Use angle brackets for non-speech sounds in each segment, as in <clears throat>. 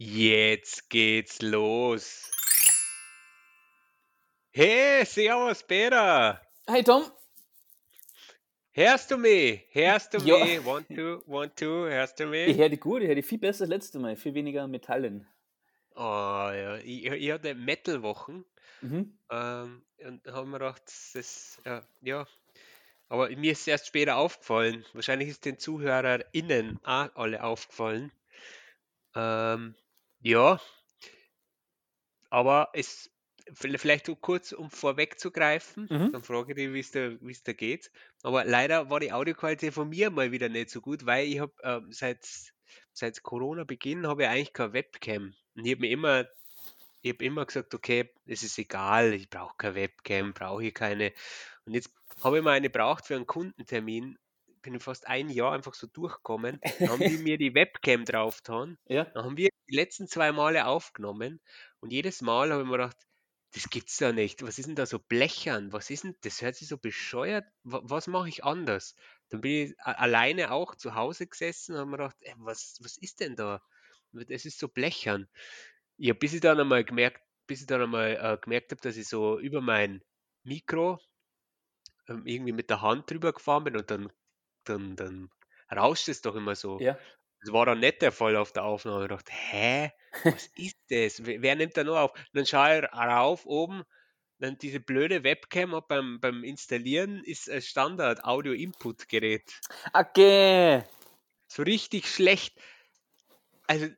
Jetzt geht's los. Hey, servus, Peter. Hey Tom. Hörst du mich? Hörst du Ja. mich? One, two, one, two, hörst du Ich mich? höre die gut, ich höre die viel besser als letztes Mal, viel weniger Metallen. Oh ja, ich, ich hatte Metal-Wochen Mhm. ähm, und da haben wir gedacht, das, ja, ja, aber mir ist erst später aufgefallen. Wahrscheinlich ist den ZuhörerInnen auch alle aufgefallen. Ähm, ja, aber es vi- vielleicht so kurz, um vorwegzugreifen, Mhm. dann frage ich dich, wie es da, wie es da geht. Aber leider war die Audioqualität von mir mal wieder nicht so gut, weil ich habe ähm, seit, seit Corona-Beginn habe ich eigentlich keine Webcam. Und ich habe mir immer, ich habe immer gesagt, okay, es ist egal, ich brauche keine Webcam, brauche ich keine. Und jetzt habe ich mal eine braucht für einen Kundentermin. Bin ich fast ein Jahr einfach so durchgekommen. <laughs> Dann haben die mir die Webcam drauf getan. Ja. Dann haben wir die letzten zwei Male aufgenommen und jedes Mal habe ich mir gedacht, das gibt's ja nicht. Was ist denn da so blechern? Was ist denn, das hört sich so bescheuert. Wa- Was mache ich anders? Dann bin ich alleine auch zu Hause gesessen und habe mir gedacht, ey, was, was ist denn da? Das ist so blechern. Ja, bis ich dann einmal gemerkt, bis ich dann einmal äh, gemerkt habe, dass ich so über mein Mikro ähm, irgendwie mit der Hand drüber gefahren bin und dann, dann, dann rauscht es doch immer so. Ja. Das war dann nicht der Fall auf der Aufnahme. Ich dachte, hä, was <laughs> ist das? Wer nimmt da nur auf? Und dann schaue ich rauf oben, dann diese blöde Webcam beim, beim Installieren ist ein Standard-Audio-Input-Gerät. Okay. So richtig schlecht. Also,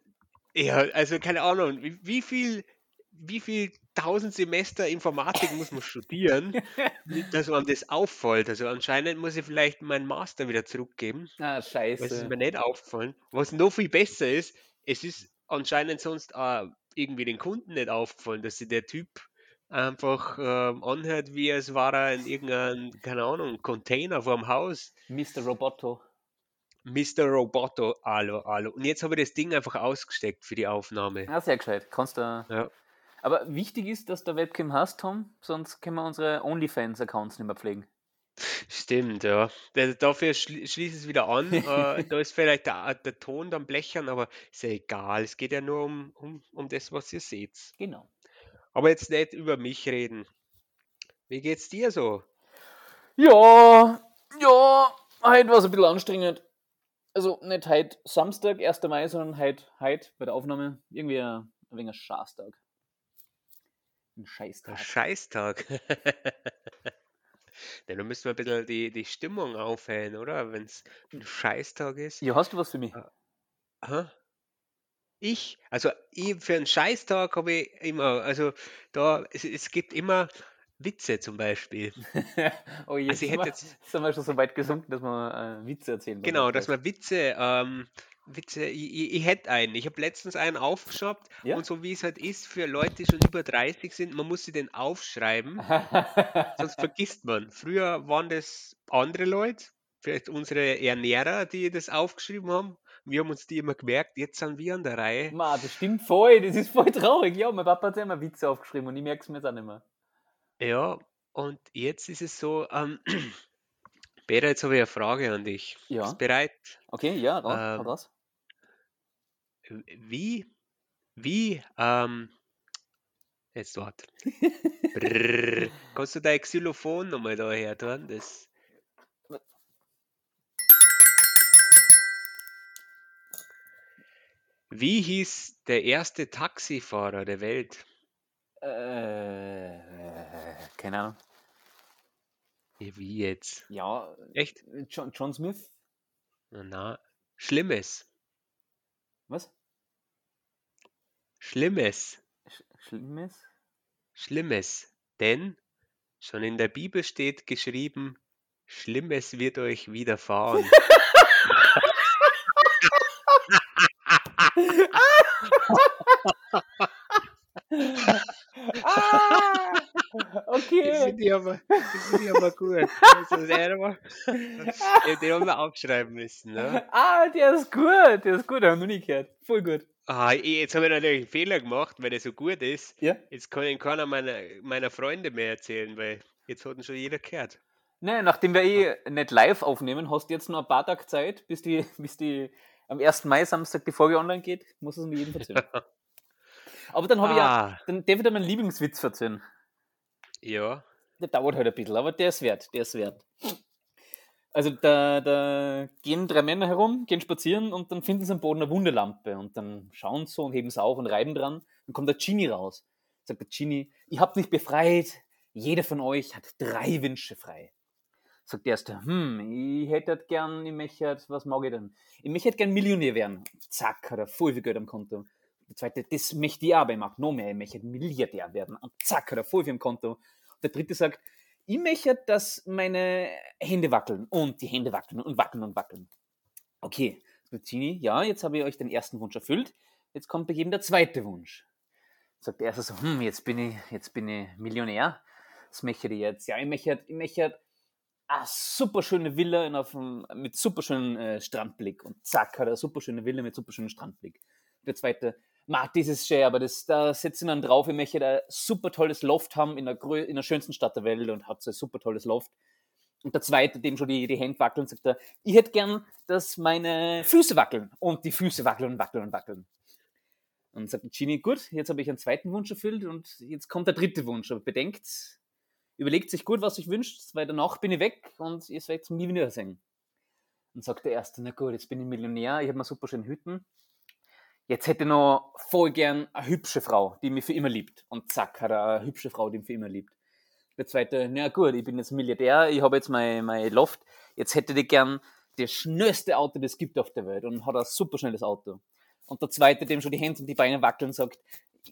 ja, also keine Ahnung, wie, wie viel, wie viel tausend Semester Informatik muss man studieren, <laughs> dass einem das auffällt. Also anscheinend muss ich vielleicht meinen Master wieder zurückgeben. Ah, Das ist scheiße. mir nicht aufgefallen. Was noch viel besser ist, es ist anscheinend sonst auch irgendwie den Kunden nicht aufgefallen, dass sich der Typ einfach ähm, anhört, wie es war er in irgendeinem, keine Ahnung, Container vorm Haus. Mr. Roboto. Mr. Roboto, hallo, hallo. Und jetzt habe ich das Ding einfach ausgesteckt für die Aufnahme. Ah, sehr gescheit. Kannst du. Ja. Aber wichtig ist, dass du Webcam hast, Tom, sonst können wir unsere OnlyFans-Accounts nicht mehr pflegen. Stimmt, ja. Da- Dafür schli schließe ich es wieder an. <laughs> Äh, da ist vielleicht der, der Ton dann blechern, aber ist ja egal. Es geht ja nur um, um, um das, was ihr seht. Genau. Aber jetzt nicht über mich reden. Wie geht's dir so? Ja, ja, heute war es ein bisschen anstrengend. Also nicht heute Samstag, 1. Mai, sondern heute, heute bei der Aufnahme irgendwie ein, ein wenig ein Scheißtag. Ein Ein Scheißtag. Scheißtag. <laughs> Ja, da müssen wir ein bisschen die, die Stimmung aufhellen, oder? Wenn es ein Scheißtag ist. Ja, hast du was für mich? Hä? Ich? Also ich, für einen Scheißtag habe ich immer, also da, es, es gibt immer Witze zum Beispiel. <laughs> oh, jetzt Also ich sind, hätte wir, jetzt, sind wir schon so weit gesunken, dass wir äh, Witze erzählen. genau, dass man Witze, ähm, Witze, ich, ich, hätte einen. Ich habe letztens einen aufgeschnappt Ja? und so wie es halt ist für Leute, die schon über 30 sind, man muss sie den aufschreiben, sonst <laughs> vergisst man. Früher waren das andere Leute, vielleicht unsere Ernährer, die das aufgeschrieben haben. Wir haben uns die immer gemerkt, jetzt sind wir an der Reihe. Ma, das stimmt voll, das ist voll traurig. Ja, mein Papa hat ja immer Witze aufgeschrieben und ich merke es mir jetzt auch nicht mehr. Ja, und jetzt ist es so, ähm, <clears throat> Peter, jetzt habe ich eine Frage an dich. Bist Ja, bereit? okay, ja, raus, Ähm, raus. wie, wie, ähm, jetzt warte. Brrr. <laughs> Kannst du dein Xylophon nochmal da her tun? Das, wie hieß der erste Taxifahrer der Welt? Äh, keine Ahnung. Wie jetzt? Ja, Echt? John, John Smith? Na, na, Schlimmes. Was? Schlimmes. Sch Schlimmes? Schlimmes. Denn schon in der Bibel steht geschrieben, Schlimmes wird euch widerfahren. <laughs> ah, Das okay. finde ich aber, das finde ich aber gut. <laughs> Also, der war, ja, den haben wir aufschreiben müssen. Ne? ah, der ist gut, der ist gut, haben wir noch nie gehört. Voll gut. Ah, ich- jetzt habe ich natürlich einen Fehler gemacht, weil der so gut ist. Ja? Jetzt kann ich keiner meiner, meiner Freunde mehr erzählen, weil jetzt hat ihn schon jeder gehört. Nein, nachdem wir eh nicht live aufnehmen, hast du jetzt noch ein paar Tage Zeit, bis die, bis die am 1. Mai, Samstag, die Folge online geht, muss es mir jedem erzählen. <laughs> aber dann habe ich ja, Ah, dann darf ich dir meinen Lieblingswitz erzählen. Ja. Der dauert halt ein bisschen, aber der ist wert, der ist wert. Also da, da gehen drei Männer herum, gehen spazieren und dann finden sie am Boden eine Wunderlampe und dann schauen sie so und heben sie auf und reiben dran. Dann kommt der Genie raus. Sagt der Genie, ihr habt mich befreit, jeder von euch hat drei Wünsche frei. Sagt der erste, hm, ich hätte gern, ich möchte, was mag ich denn? Ich möchte gern Millionär werden. Zack, hat er voll viel Geld am Konto. Der zweite, das möchte ich aber, ich mag noch mehr, ich möchte Milliardär werden. Und zack, hat er voll viel am Konto. Der dritte sagt, ich möchte, dass meine Hände wackeln. Und die Hände wackeln und wackeln und wackeln. Okay, Genie, ja, jetzt habe ich euch den ersten Wunsch erfüllt. Jetzt kommt bei jedem der zweite Wunsch. Sagt der erste so, hm, jetzt bin ich, jetzt bin ich Millionär. Was möchte ich jetzt? Ja, ich möchte, ich möchte eine super schöne Villa in auf dem, mit super schönen äh, Strandblick. Und zack, hat er eine super schöne Villa mit super schönen Strandblick. Der zweite, ma, dieses schön, aber das, da setze ich dann drauf, ich möchte ein super tolles Loft haben in der, in der schönsten Stadt der Welt und hat so ein super tolles Loft. Und der zweite, dem schon die, die Hände wackeln, sagt er, ich hätte gern, dass meine Füße wackeln. Und die Füße wackeln und wackeln und wackeln. Und sagt Genie, gut, jetzt habe ich einen zweiten Wunsch erfüllt und jetzt kommt der dritte Wunsch. Aber bedenkt, überlegt sich gut, was ich wünscht, weil danach bin ich weg und ihr werdet es nie wieder sehen. Und sagt der Erste, na gut, jetzt bin ich Millionär, ich habe mir super schön Hütten. Jetzt hätte ich noch voll gern eine hübsche Frau, die mich für immer liebt. Und zack, hat er eine hübsche Frau, die ihn für immer liebt. Der Zweite, na gut, ich bin jetzt Milliardär, ich habe jetzt mein, mein Loft, jetzt hätte ich gern das schnellste Auto, das es gibt auf der Welt und hat ein super schnelles Auto. Und der Zweite, dem schon die Hände und die Beine wackeln, sagt,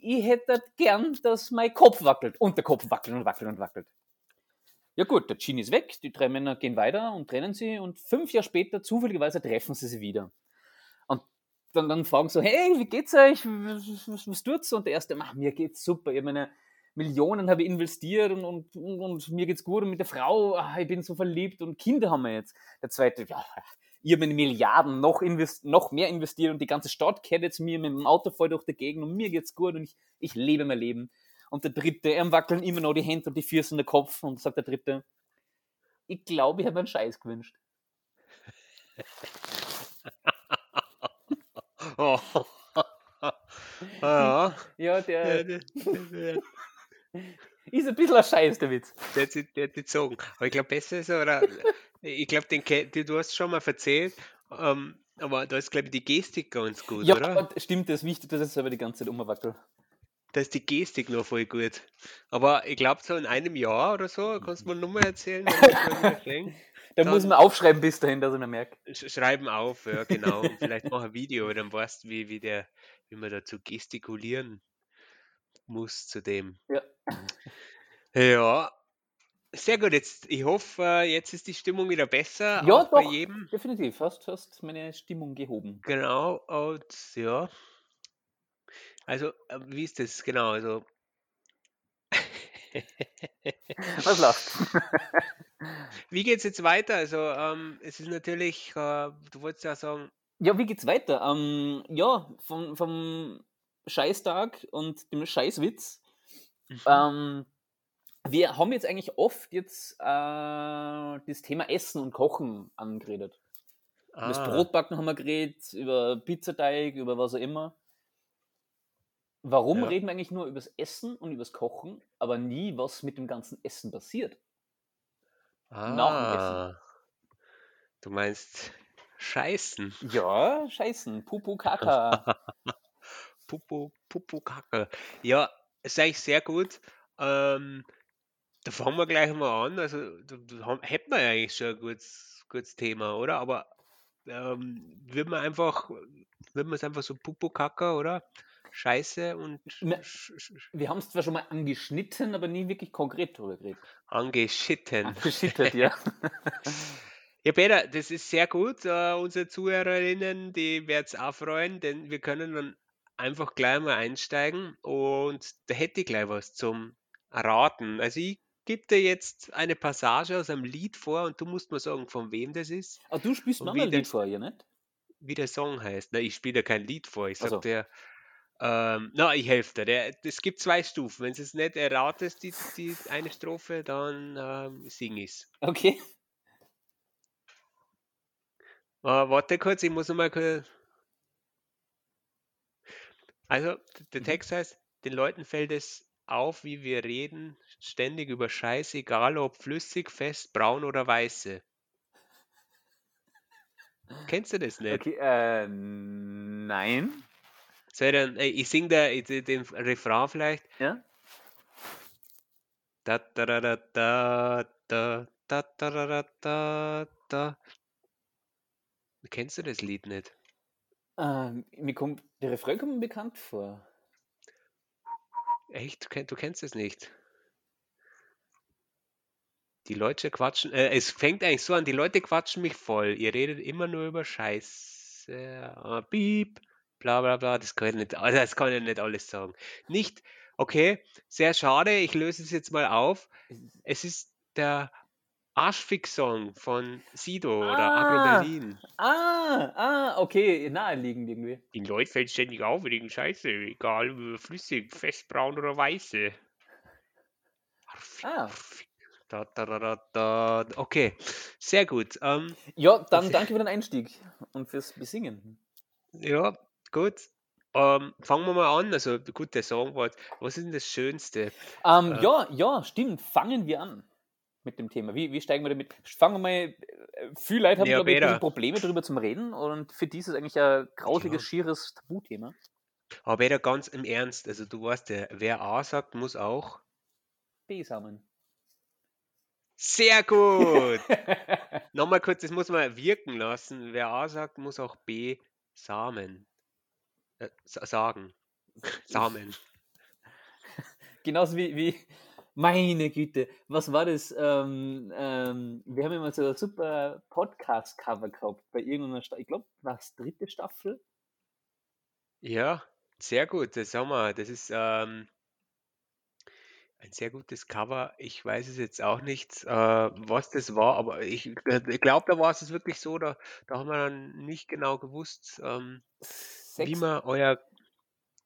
ich hätte gern, dass mein Kopf wackelt. Und der Kopf wackelt und wackelt und wackelt. Ja gut, der Genie ist weg, die drei Männer gehen weiter und trennen sie und fünf Jahre später, zufälligerweise, treffen sie sie wieder. Und dann, dann fragen so, hey, wie geht's euch? Was, was, was tut's? Und der erste, ach, mir geht's super, ich meine Millionen habe ich investiert und, und, und, und mir geht's gut und mit der Frau, ah, ich bin so verliebt und Kinder haben wir jetzt. Der zweite, ja, ich habe meine Milliarden noch, noch mehr investiert und die ganze Stadt kennt jetzt mir mit dem Auto voll durch die Gegend und mir geht's gut und ich, ich lebe mein Leben. Und der dritte, ihm wackeln immer noch die Hände und die Füße und der Kopf und sagt der dritte, ich glaube, ich habe einen Scheiß gewünscht. <laughs> Oh. ja. Ja, Der, der der, der, <laughs> ist ein bisschen ein Scheiß, der Witz. der, hat die gezogen. Aber ich glaube, besser ist er, oder? Ich glaube, den, du hast schon mal erzählt, ähm, aber da ist, glaube ich, die Gestik ganz gut, Ja, oder? stimmt, das ist wichtig, dass ich selber die ganze Zeit umwackel. Da ist die Gestik noch voll gut. Aber ich glaube, so in einem Jahr oder so, kannst du mir nochmal erzählen, <laughs> Da muss man aufschreiben bis dahin, dass ich mir merke. Sch- Schreiben auf, ja, genau. Und vielleicht mach ein Video, dann weißt du, wie, wie, der, wie man dazu gestikulieren muss zu dem. Ja. Ja, sehr gut. Jetzt, ich hoffe, jetzt ist die Stimmung wieder besser, Ja, auch bei doch. jedem. Definitiv, hast, hast meine Stimmung gehoben. Genau, und ja. Also, äh, wie ist das? Genau, also. Was lachst? Wie geht's jetzt weiter? Also, ähm, es ist natürlich, äh, du wolltest ja sagen, Ja, wie geht's weiter? Ähm, ja, vom, vom Scheißtag und dem Scheißwitz. mhm, Ähm, wir haben jetzt eigentlich oft jetzt äh, das Thema Essen und Kochen angeredet. Über das ah, Brotbacken haben wir geredet, über Pizzateig, über was auch immer. Warum Ja. reden wir eigentlich nur über das Essen und über das Kochen, aber nie, was mit dem ganzen Essen passiert? Ah, du meinst Scheißen. Ja, Scheißen, <laughs> Pupu, Kaka. Pupu, Pupu, Kacke. Ja, ist eigentlich sehr gut. Ähm, da fangen wir gleich mal an. Also, da, da haben- hätten wir ja eigentlich schon ein gutes, gutes Thema, oder? Aber ähm, wird man einfach, wird man es einfach so Pupu, Kacke, oder? Scheiße und Ne. sch, sch, Wir haben es zwar schon mal angeschnitten, aber nie wirklich konkret drüber geredet. angeschitten. Angeschittet, ja. <laughs> Ja, Peter, das ist sehr gut. Äh, unsere Zuhörerinnen, die werden es auch freuen, denn wir können dann einfach gleich mal einsteigen und da hätte ich gleich was zum Raten. Also ich gebe dir jetzt eine Passage aus einem Lied vor und du musst mir sagen, von wem das ist, Aber du spielst mir mal ein Lied vor, ja nicht? wie der Song heißt. Na, ich spiele dir kein Lied vor, ich Ach so. sag dir, ähm, na, ich helfe dir. Der, es gibt zwei Stufen. Wenn du es nicht erratest, die, die eine Strophe, dann ähm, sing ich's. Okay. Äh, warte kurz, ich muss noch mal kurz. Also, der Mhm. Text heißt, den Leuten fällt es auf, wie wir reden, ständig über Scheiß, egal ob flüssig, fest, braun oder weiße. Kennst du das nicht? Okay, äh, nein. Soll ich, dann, ey, ich sing da den Refrain vielleicht. Ja? Da, da, da, da, da, da, da, da, da, da. Kennst du das Lied nicht? Ähm, mir kommt, der Refrain kommt mir bekannt vor. Echt? Du, kenn, du kennst es nicht. Die Leute quatschen, äh, es fängt eigentlich so an, die Leute quatschen mich voll. Ihr redet immer nur über Scheiße. äh, Piep, bla bla bla. Das kann ich nicht, also <laughs> das kann ich nicht alles sagen. Nicht, okay, sehr schade, ich löse es jetzt mal auf. Es ist der Arschfix-Song von Sido oder Agro Ah. Berlin. Ah, ah, okay, naheliegend irgendwie. Die Leute fällt ständig auf wegen Scheiße, egal ob flüssig, festbraun oder weiße. Arfig, Ah. arfig. Da, da, da, da, da. Okay, sehr gut. Ähm, Ja, dann <laughs> danke für den Einstieg und fürs Besingen. ja, gut. Ähm, fangen wir mal an. Also, gut, der Songwort. Was ist denn das Schönste? Ähm, Äh. ja, ja, stimmt. Fangen wir an mit dem Thema. Wie, wie steigen wir damit? Fangen wir mal. äh, Viele Leute haben, glaube ich, Probleme darüber zum Reden und für die ist es eigentlich ein grausliches, Ja. schieres Tabuthema. Aber wieder ganz im Ernst. Also, du weißt ja, wer A sagt, muss auch. Besamen. Sehr gut! <laughs> Nochmal kurz, das muss man wirken lassen. Wer A sagt, muss auch B Samen. Äh, sa- sagen. <laughs> Samen. Genauso wie, wie, meine Güte, was war das? Ähm, ähm, wir haben immer so ein super Podcast-Cover gehabt bei irgendeiner Staffel. Ich glaube, war es dritte Staffel? Ja, sehr gut. Das haben wir. Das ist ähm, ein sehr gutes Cover. Ich weiß es jetzt auch nicht, äh, was das war, aber ich, ich glaube, da war es wirklich so, da, da haben wir dann nicht genau gewusst, ähm, wie Sechs. wir euer,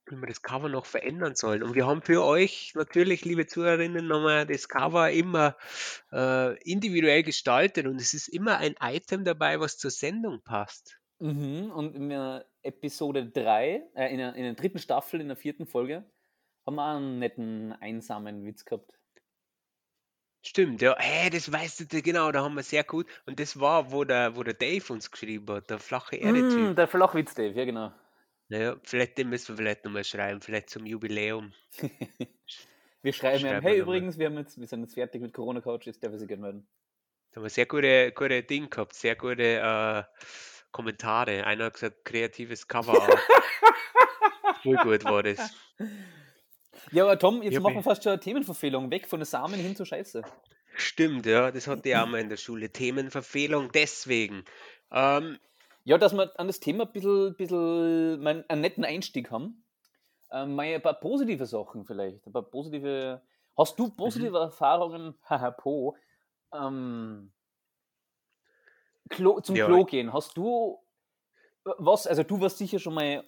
wie wir das Cover noch verändern sollen. Und wir haben für euch natürlich, liebe Zuhörerinnen, nochmal das Cover immer äh, individuell gestaltet und es ist immer ein Item dabei, was zur Sendung passt. Mhm, und in der Episode 3, äh, in, der, in der dritten Staffel, in der vierten Folge, haben wir einen netten, einsamen Witz gehabt. Stimmt, ja. Hey, das weißt du, genau, da haben wir sehr gut. Und das war, wo der, wo der Dave uns geschrieben hat, der flache Mm, Erde-Typ. der Flachwitz, Dave, ja genau. Naja, vielleicht müssen wir vielleicht nochmal schreiben, vielleicht zum Jubiläum. <laughs> Wir schreiben ihm, Schreiben hey wir übrigens, wir, haben jetzt, wir sind jetzt fertig mit Corona-Couch, jetzt darf er sich gerne melden. Da haben wir sehr gute, gute Ding gehabt, sehr gute äh, Kommentare. Einer hat gesagt, kreatives Cover-Art. <laughs> Voll gut war das. Ja, aber Tom, jetzt Ja, machen wir fast schon eine Themenverfehlung, weg von den Samen hin zur Scheiße. Stimmt, ja, das hatte ich auch mal in der Schule. Themenverfehlung deswegen. Ähm, Ja, dass wir an das Thema ein bisschen, bisschen mein, einen netten Einstieg haben. Ähm, mal ein paar positive Sachen vielleicht. Ein paar positive. Hast du positive Erfahrungen, <laughs> haha, Po, ähm, Klo, zum Ja. Klo gehen? Hast du was? Also, du warst sicher schon mal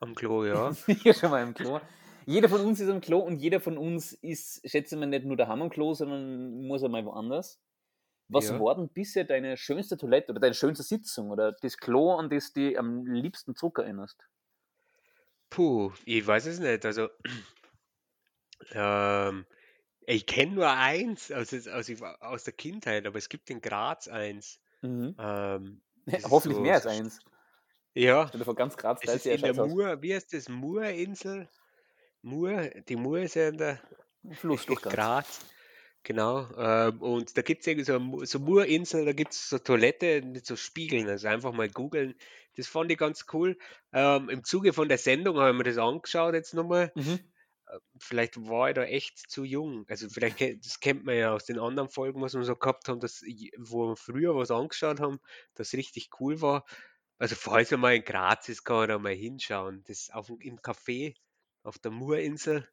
am Klo, ja. <laughs> sicher schon mal im Klo. Jeder von uns ist am Klo und jeder von uns ist, schätze mal, nicht nur daheim am Klo, sondern muss einmal woanders. Was Ja. war denn bisher deine schönste Toilette oder deine schönste Sitzung oder das Klo, an das du dich am liebsten zurück erinnerst? Puh, ich weiß es nicht. Also, <clears throat> ähm, ich kenne nur eins aus, aus, aus der Kindheit, aber es gibt in Graz eins. Mhm. Ähm, ist Hoffentlich so- mehr als eins. Ja, Stell dir vor, ganz Graz es teilt ist sich in der. Mur, wie heißt das? Murinsel? Mur, die Mur ist ja in der Fluss durch Graz. Graz. Genau. Ähm, und da gibt es irgendwie so, eine so Murinsel, da gibt es so Toilette mit so Spiegeln. Also einfach mal googeln. Das fand ich ganz cool. Ähm, Im Zuge von der Sendung habe ich mir das angeschaut jetzt nochmal. Mhm. Vielleicht war ich da echt zu jung. Also vielleicht, das kennt man ja aus den anderen Folgen, was wir so gehabt haben, dass, wo wir früher was angeschaut haben, das richtig cool war. Also falls man mal in Graz ist, kann man da mal hinschauen. Das ist auf, im Café auf der Murinsel.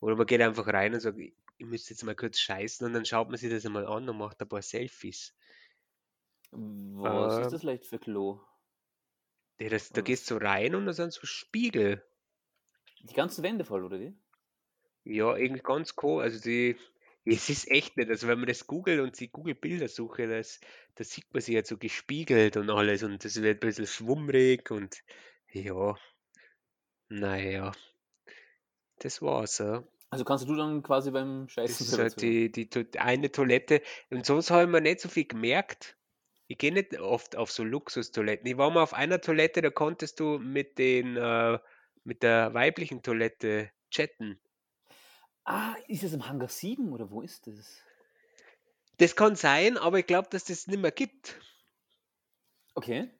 Oder man geht einfach rein und sagt, ich müsste jetzt mal kurz scheißen und dann schaut man sich das einmal an und macht ein paar Selfies. Was Ähm. ist das leicht für Klo? Ja, das, da gehst du rein und da sind so Spiegel. Die ganzen Wände voll, oder wie? Ja, irgendwie ganz cool. Also die, es ist echt nicht. Also wenn man das googelt und die Google-Bildersuche, das, da sieht man sich jetzt so gespiegelt und alles und das wird ein bisschen schwummrig und ja. Naja, das war's, ja. Also kannst du dann quasi beim Das Scheißen ist selber halt die, die To- eine Toilette. Und sonst habe ich mir nicht so viel gemerkt. Ich gehe nicht oft auf so Luxustoiletten. Ich war mal auf einer Toilette, da konntest du mit den, äh, mit der weiblichen Toilette chatten. Ah, ist es im Hangar 7 oder wo ist das? Das kann sein, aber ich glaube, dass das nicht mehr gibt. Okay.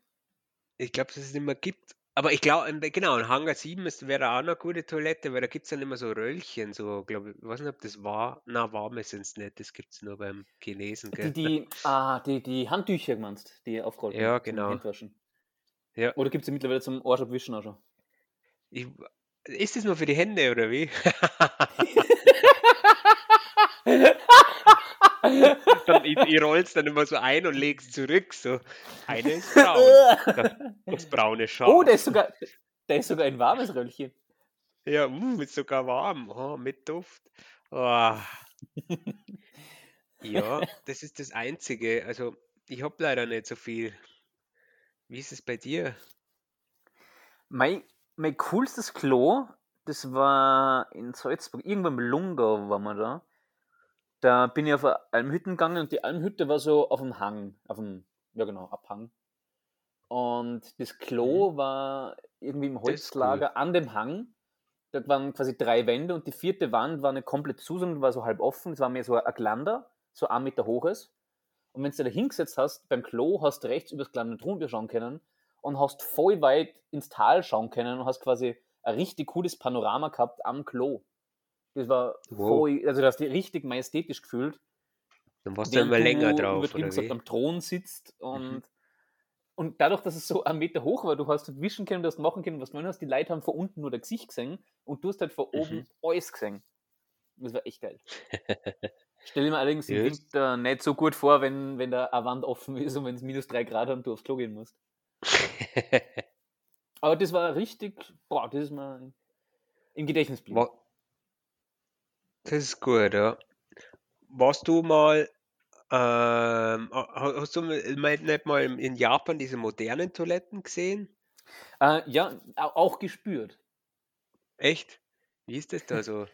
Ich glaube, dass es nicht mehr gibt. Aber ich glaube, genau, in Hangar 7 ist, wäre auch eine gute Toilette, weil da gibt es dann immer so Röllchen, so, glaube ich, weiß nicht, ob das war. Na, warme sind es nicht, das gibt es nur beim Chinesen, Die, gell? die, ah, die, die Handtücher meinst, die aufgerollten Ja, genau. Handwaschen. Ja. Oder gibt es mittlerweile zum Arsch abwischen auch schon? Ich, ist das nur für die Hände oder wie? <laughs> <laughs> dann, ich, ich roll's dann immer so ein und leg's zurück. So, eine ist braun. Das, das braune Schaf. oh, der ist sogar, der ist sogar ein warmes Röllchen. Ja, uh, ist sogar warm. Oh, mit Duft. Oh. <laughs> Ja, das ist das Einzige. Also, ich habe leider nicht so viel. Wie ist es bei dir? Mein, mein coolstes Klo, das war in Salzburg, irgendwann im Lungau waren wir da. Da bin ich auf eine Almhütte gegangen und die Almhütte war so auf dem Hang, auf dem, ja genau, Abhang. Und das Klo war irgendwie im Mhm. Das ist cool. Holzlager an dem Hang. Da waren quasi drei Wände und die vierte Wand war nicht komplett zu, sondern war so halb offen. Es war mehr so ein Glander, so ein Meter hoch ist. Und wenn du da hingesetzt hast, beim Klo, hast du rechts übers Glander drunter schauen können und hast voll weit ins Tal schauen können und hast quasi ein richtig cooles Panorama gehabt am Klo. Das war Wow. voll, also du hast dich richtig majestätisch gefühlt. Dann warst du immer länger drauf, übertrieben gesagt? Mhm. am Thron sitzt und, und dadurch, dass es so einen Meter hoch war, du hast halt wischen können, du hast machen können, was du hast, die Leute haben von unten nur das Gesicht gesehen und du hast halt von oben Mhm. alles gesehen. Das war echt geil. <laughs> Stell dir mir allerdings im. Winter nicht so gut vor, wenn, wenn da eine Wand offen ist und wenn es minus drei Grad hat und du aufs Klo gehen musst. <laughs> Aber das war richtig, boah, das ist mir im Gedächtnis geblieben. Das ist gut, ja. Warst du mal, ähm, ha- hast du mal- mal- nicht mal in Japan diese modernen Toiletten gesehen? Äh, ja, au- auch gespürt. Echt? Wie ist das da so?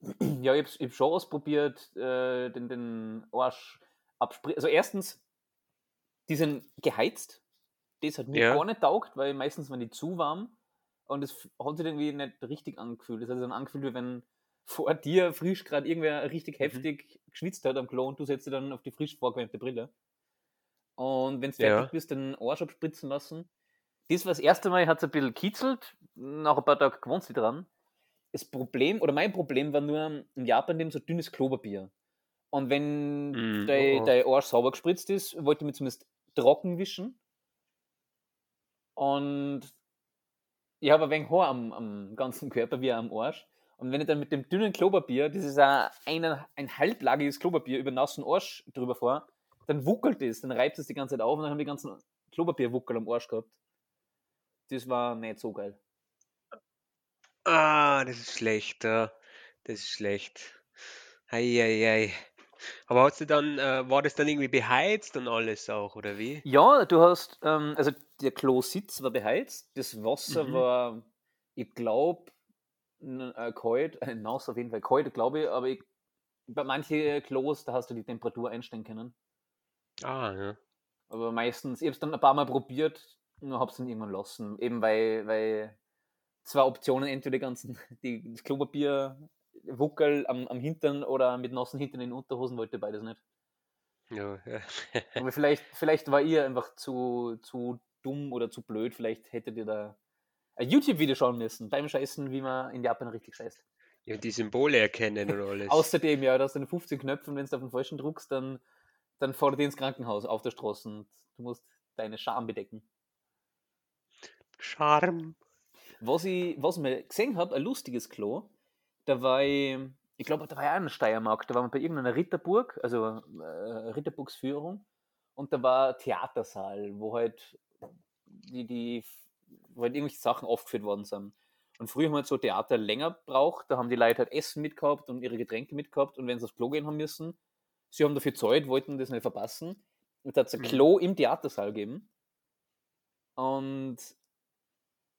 <clears throat> Ja, ich habe hab schon ausprobiert, äh, den, den Arsch abspringen. Also erstens, die sind geheizt. Das hat mir Ja. gar nicht taugt, weil meistens waren die zu warm und es hat sich irgendwie nicht richtig angefühlt. Es hat sich dann angefühlt, wie wenn vor dir frisch gerade irgendwer richtig Mhm. heftig geschwitzt hat am Klo und du setzt dir dann auf die frisch vorgewärmte Brille. Und wenn du Ja. fertig bist, den Arsch abspritzen lassen. Das war das erste Mal, hat es ein bisschen kitzelt. Nach ein paar Tagen gewohnt sie dran. Das Problem, oder mein Problem war nur, in Japan nehmen so dünnes Klopapier. Und wenn Mm, dein, oh, oh. dein Arsch sauber gespritzt ist, wollte ich mir zumindest trocken wischen. Und ich habe ein wenig Haar am, am ganzen Körper wie am Arsch. Und wenn ich dann mit dem dünnen Klopapier, das ist ein, ein, halblagiges Klopapier, über nassen Arsch drüber fahre, dann wuckelt es, dann reibt es die ganze Zeit auf und dann haben die ganzen Klopapierwuckel am Arsch gehabt. Das war nicht so geil. Ah, das ist schlecht. Das ist schlecht. Eieiei. Aber hast du dann, äh, war das dann irgendwie beheizt und alles auch, oder wie? Ja, du hast, ähm, also der Klositz war beheizt, das Wasser Mhm. war, ich glaube, äh, kalt, äh, nass auf jeden Fall kalt, glaube ich, aber ich, bei manchen Klos, da hast du die Temperatur einstellen können. Ah, ja. Aber meistens, ich habe es dann ein paar Mal probiert, nur habe es dann irgendwann lassen. Eben weil, weil zwei Optionen, entweder die ganzen, <laughs> die, das Klopapier, Wuckel am, am Hintern oder mit nassen Hintern in den Unterhosen wollte beides nicht. Ja, ja. <laughs> Aber vielleicht, vielleicht war ihr einfach zu, zu dumm oder zu blöd. Vielleicht hättet ihr da ein YouTube-Video schauen müssen beim Scheißen, wie man in Japan richtig scheißt. Ja, die Symbole erkennen und alles. <laughs> Außerdem, ja, da hast du 15 Knöpfe und wenn du auf den falschen druckst, dann, dann fordert ihr ins Krankenhaus auf der Straße und du musst deine Scham bedecken. Charme. Was ich, was ich mal gesehen habe, ein lustiges Klo, da war ich, ich glaube, da war ich auch in der Steiermark, da waren wir bei irgendeiner Ritterburg, also äh, Ritterburgsführung, und da war ein Theatersaal, wo halt die, die, halt irgendwelche Sachen aufgeführt worden sind. Und früher haben wir halt so Theater länger braucht, da haben die Leute halt Essen mitgehabt und ihre Getränke mitgehabt und wenn sie aufs Klo gehen haben müssen, sie haben dafür Zeit, wollten das nicht verpassen. Und da hat es ein Mhm. Klo im Theatersaal gegeben. Und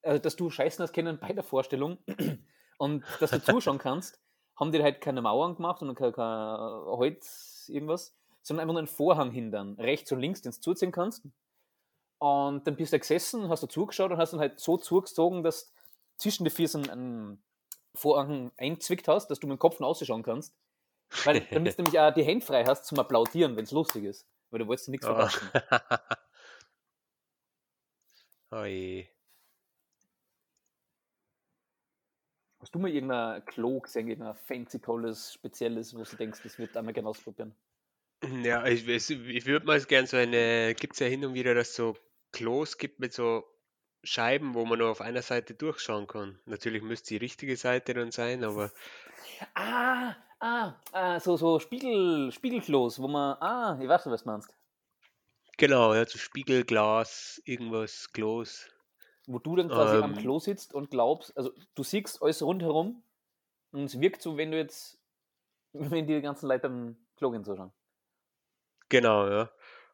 also, dass du scheißen hast können bei der Vorstellung <clears throat> und dass du zuschauen <laughs> kannst, haben die halt keine Mauern gemacht und kein, kein Holz, irgendwas, sondern einfach nur einen Vorhang hindern, rechts und links, den du zuziehen kannst. Und dann bist du gesessen, hast du zugeschaut und hast dann halt so zugezogen, dass zwischen die Füßen einen Vorhang einzwickt hast, dass du mit dem Kopf ausschauen kannst. Weil <laughs> damit du nämlich auch die Hände frei hast zum Applaudieren, wenn es lustig ist. Weil du wolltest nichts Oh. verpassen. <laughs> oh je. Hast du mal irgendein Klo gesehen, irgendein fancy, tolles, spezielles, wo du denkst, das wird einmal gerne ausprobieren? <clears throat> Ja, ich, ich würde mal gern so eine, gibt es ja hin und wieder, dass es so Klos gibt mit so Scheiben, wo man nur auf einer Seite durchschauen kann. Natürlich müsste die richtige Seite dann sein, aber Ah, ah, ah so, so Spiegel, Spiegelklos, wo man, ah, ich weiß, was du meinst. genau, ja, so Spiegelglas, irgendwas, Klos. Wo du dann quasi am Ähm. Klo sitzt und glaubst, also du siehst alles rundherum und es wirkt so, wenn du jetzt, <laughs> wenn die ganzen Leute beim Klo gehen zuschauen. Genau, ja.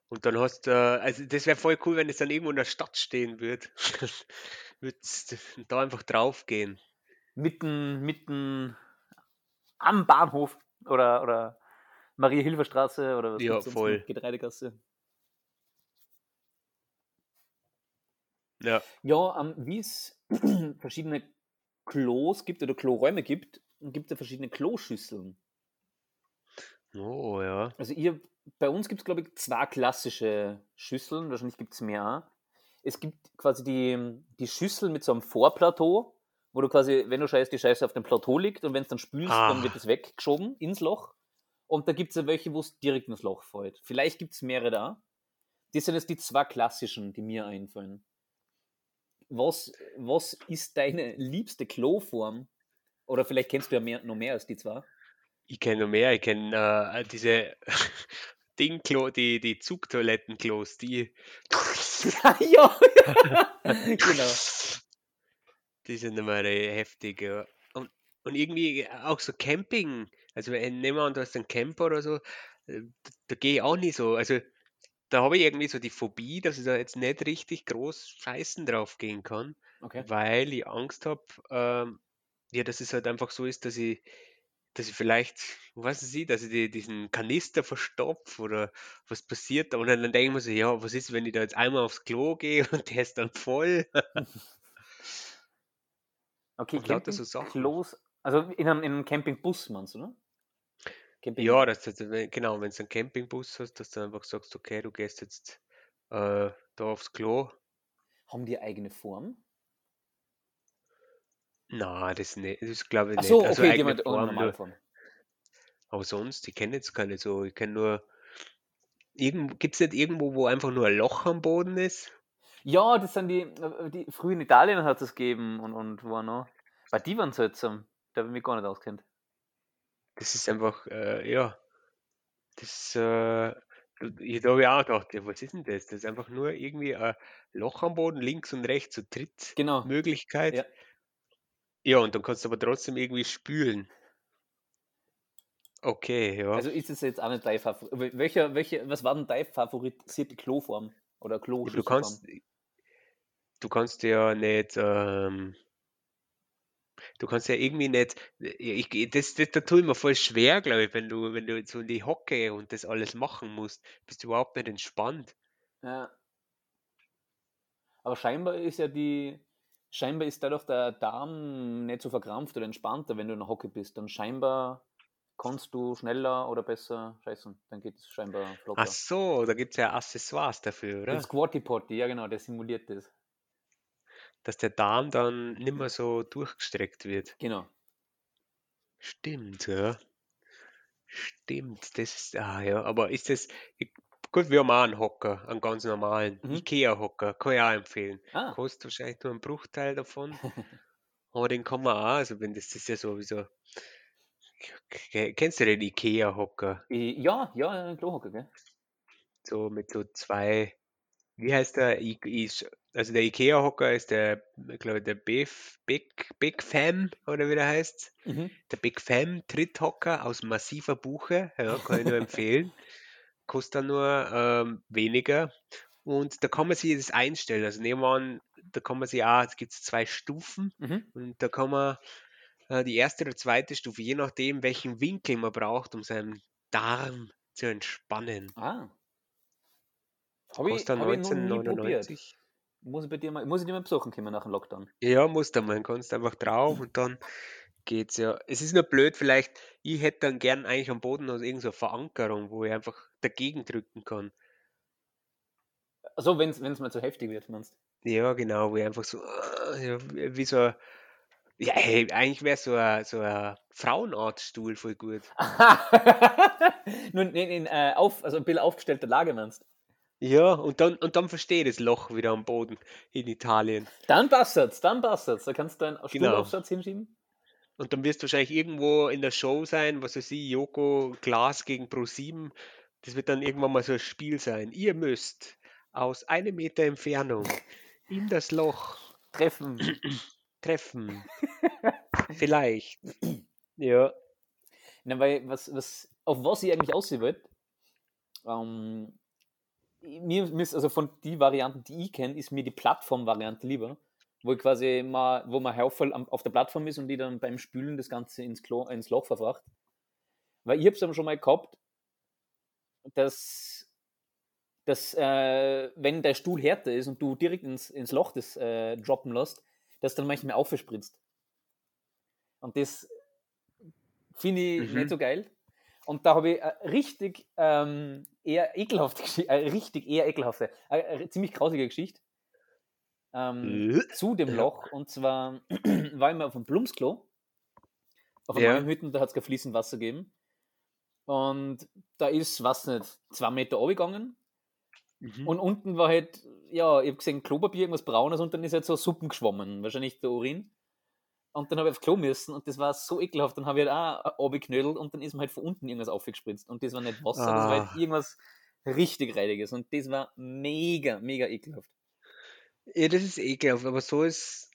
Und dann hast du, äh, also das wäre voll cool, wenn es dann irgendwo in der Stadt stehen würde. <laughs> Würdest da einfach draufgehen. Mitten, mitten am Bahnhof oder, oder Marie-Hilfer-Straße oder was Ja, voll. Getreidegasse. Ja, Ja, ähm, wie es <clears throat> verschiedene Klos gibt oder Kloräume gibt, gibt es ja verschiedene Kloschüsseln. oh ja. Also ihr, bei uns gibt es, glaube ich, zwei klassische Schüsseln, wahrscheinlich gibt es mehr. Es gibt quasi die, die Schüssel mit so einem Vorplateau, wo du quasi, wenn du scheißt, die Scheiße auf dem Plateau liegt und wenn es dann spülst, dann Ah. wird es weggeschoben ins Loch. Und da gibt es ja welche, wo es direkt ins Loch fällt. Vielleicht gibt es mehrere da. Das sind jetzt die zwei klassischen, die mir einfallen. Was, was ist deine liebste Kloform? Oder vielleicht kennst du ja mehr, noch mehr als die zwei. Ich kenne noch mehr. Ich kenne äh, diese <laughs> Dingklo, die, die Zugtoilettenklos, die. <laughs> ja, <laughs> genau. Die sind immer heftig, ja. Und, und irgendwie auch so Camping. Also wenn nehmen wir an, du hast einen Camper oder so, äh, da, da gehe ich auch nicht so. Also da habe ich irgendwie so die Phobie, dass ich da jetzt nicht richtig groß scheißen drauf gehen kann, Okay. weil ich Angst habe, ähm, ja, dass es halt einfach so ist, dass ich, dass ich vielleicht, was weiß ich, dass ich die, diesen Kanister verstopfe oder was passiert. Und dann, dann denke ich mir so, ja, was ist, wenn ich da jetzt einmal aufs Klo gehe <laughs> und der ist dann voll? <laughs> Okay, Und lauter so Sachen. Campingklos, also in einem, in einem Campingbus meinst du, ne? Camping, Ja, du, wenn- genau, wenn du einen Campingbus hast, dass du einfach sagst, okay, du gehst jetzt äh, da aufs Klo. Haben die eigene Form? Na, das nicht, das glaube ich Ach nicht. so, Also okay, die eigene haben eine Form normale nur. Form. Aber sonst, ich kenne jetzt keine so. Ich kenne nur. Gibt es nicht irgendwo, wo einfach nur ein Loch am Boden ist? Ja, das sind die, äh, die früher in Italien hat es gegeben und, und wo noch. Bei die waren seltsam. Da habe ich mich gar nicht auskennt. Das ist einfach, äh, ja. Das, äh, ich, habe ich auch gedacht, ja, was ist denn das? Das ist einfach nur irgendwie ein Loch am Boden, links und rechts, so Genau. Trittmöglichkeit. Ja. Ja, und dann kannst du aber trotzdem irgendwie spülen. Okay, ja. Also ist es jetzt auch nicht dein Favorit. Welcher, welche, was war denn deine favorisierte Kloform? Oder Ja, du kannst, du kannst ja nicht, ähm, du kannst ja irgendwie nicht, ich, ich- das, das, da tue ich mir voll schwer, glaube ich, wenn du, wenn du so in die Hocke und das alles machen musst, bist du überhaupt nicht entspannt. Ja. Aber scheinbar ist ja die, scheinbar ist dadurch der Darm nicht so verkrampft oder entspannter, wenn du in der Hocke bist. Dann scheinbar kannst du schneller oder besser scheißen. Dann geht es scheinbar Ach flotter. so, da gibt es ja Accessoires dafür, oder? Squatty Potty, ja genau, der simuliert das. Dass der Darm dann nicht mehr so durchgestreckt wird. Genau. Stimmt, ja. Stimmt, das ist, ah ja, aber ist das, gut, wir haben auch einen Hocker, einen ganz normalen Mhm. Ikea-Hocker, kann ich auch empfehlen. Ah, Kostet wahrscheinlich nur einen Bruchteil davon, <laughs> aber den kann man auch, also wenn das, das ist ja sowieso, Ke- kennst du den Ikea-Hocker? ja, ja, ein Klohocker, gell? So mit so zwei, wie heißt der, I, I, also der Ikea-Hocker ist der, ich glaube, der Big, Big, Big Fam, oder wie der heißt. Mhm. Der Big Fam Tritthocker aus massiver Buche, ja, kann ich nur <laughs> empfehlen. Kostet dann nur ähm, weniger. Und da kann man sich das einstellen. Also nehmen wir an, da kann man sich auch, es gibt zwei Stufen Mhm. und da kann man äh, die erste oder zweite Stufe, je nachdem, welchen Winkel man braucht, um seinen Darm zu entspannen. Ah. Habe ich, Kostet dann hab ich noch nie probiert. 1999. Muss ich, bei dir mal, muss ich dir mal besuchen kommen nach dem Lockdown. Ja, musst du mal, kannst einfach drauf und dann geht's ja. Es ist nur blöd, vielleicht, ich hätte dann gern eigentlich am Boden noch irgendeine Verankerung, wo ich einfach dagegen drücken kann. Also wenn es mal zu heftig wird, meinst Ja, genau, wo ich einfach so, äh, wie wie so ein, ja, hey, eigentlich wäre so ein, so ein Frauenarztstuhl voll gut. <laughs> Nun, in, in, äh, auf, also ein bisschen aufgestellter Lage meinst Ja, und dann, und dann verstehe ich das Loch wieder am Boden in Italien. Dann passt es, dann passt es. Da kannst du einen Genau. Stuhlaufsatz hinschieben. Und dann wirst du wahrscheinlich irgendwo in der Show sein, was weiß ich, Joko Glas gegen Pro7. Das wird dann irgendwann mal so ein Spiel sein. Ihr müsst aus einem Meter Entfernung in das Loch Treffen. <clears throat> treffen. <laughs> Vielleicht. Ja. Na, weil was, was, auf was ich eigentlich aussehen will, ähm, mir, mir ist, also von die Varianten, die ich kenne, ist mir die Plattform-Variante lieber, wo ich quasi mal, wo man Haufen auf der Plattform ist und die dann beim Spülen das Ganze ins, Klo, ins Loch verfracht. Weil ich habe es schon mal gehabt, dass, dass äh, wenn der Stuhl härter ist und du direkt ins, ins Loch das äh, droppen lässt, dass dann manchmal aufspritzt. Und das finde ich Mhm. nicht so geil. Und da habe ich äh, richtig ähm, eher ekelhafte Geschichte, äh, richtig eher ekelhafte, äh, äh, ziemlich grausige Geschichte ähm, zu dem. Loch. Und zwar <clears throat> war ich mal auf dem Blumsklo, auf einem Ja. Hütten, da hat es kein fließend Wasser gegeben. Und da ist, was nicht, zwei Meter runtergegangen. Mhm. Und unten war halt, ja, ich habe gesehen, Klopapier, irgendwas Braunes und dann ist halt so Suppen geschwommen, wahrscheinlich der Urin. Und dann habe ich aufs Klo müssen und das war so ekelhaft. Dann habe ich halt auch abgeknödelt und dann ist mir halt von unten irgendwas aufgespritzt. Und das war nicht Wasser, das war Ah. halt irgendwas richtig Reidiges. Und das war mega, mega ekelhaft. Ja, das ist ekelhaft, aber so ist,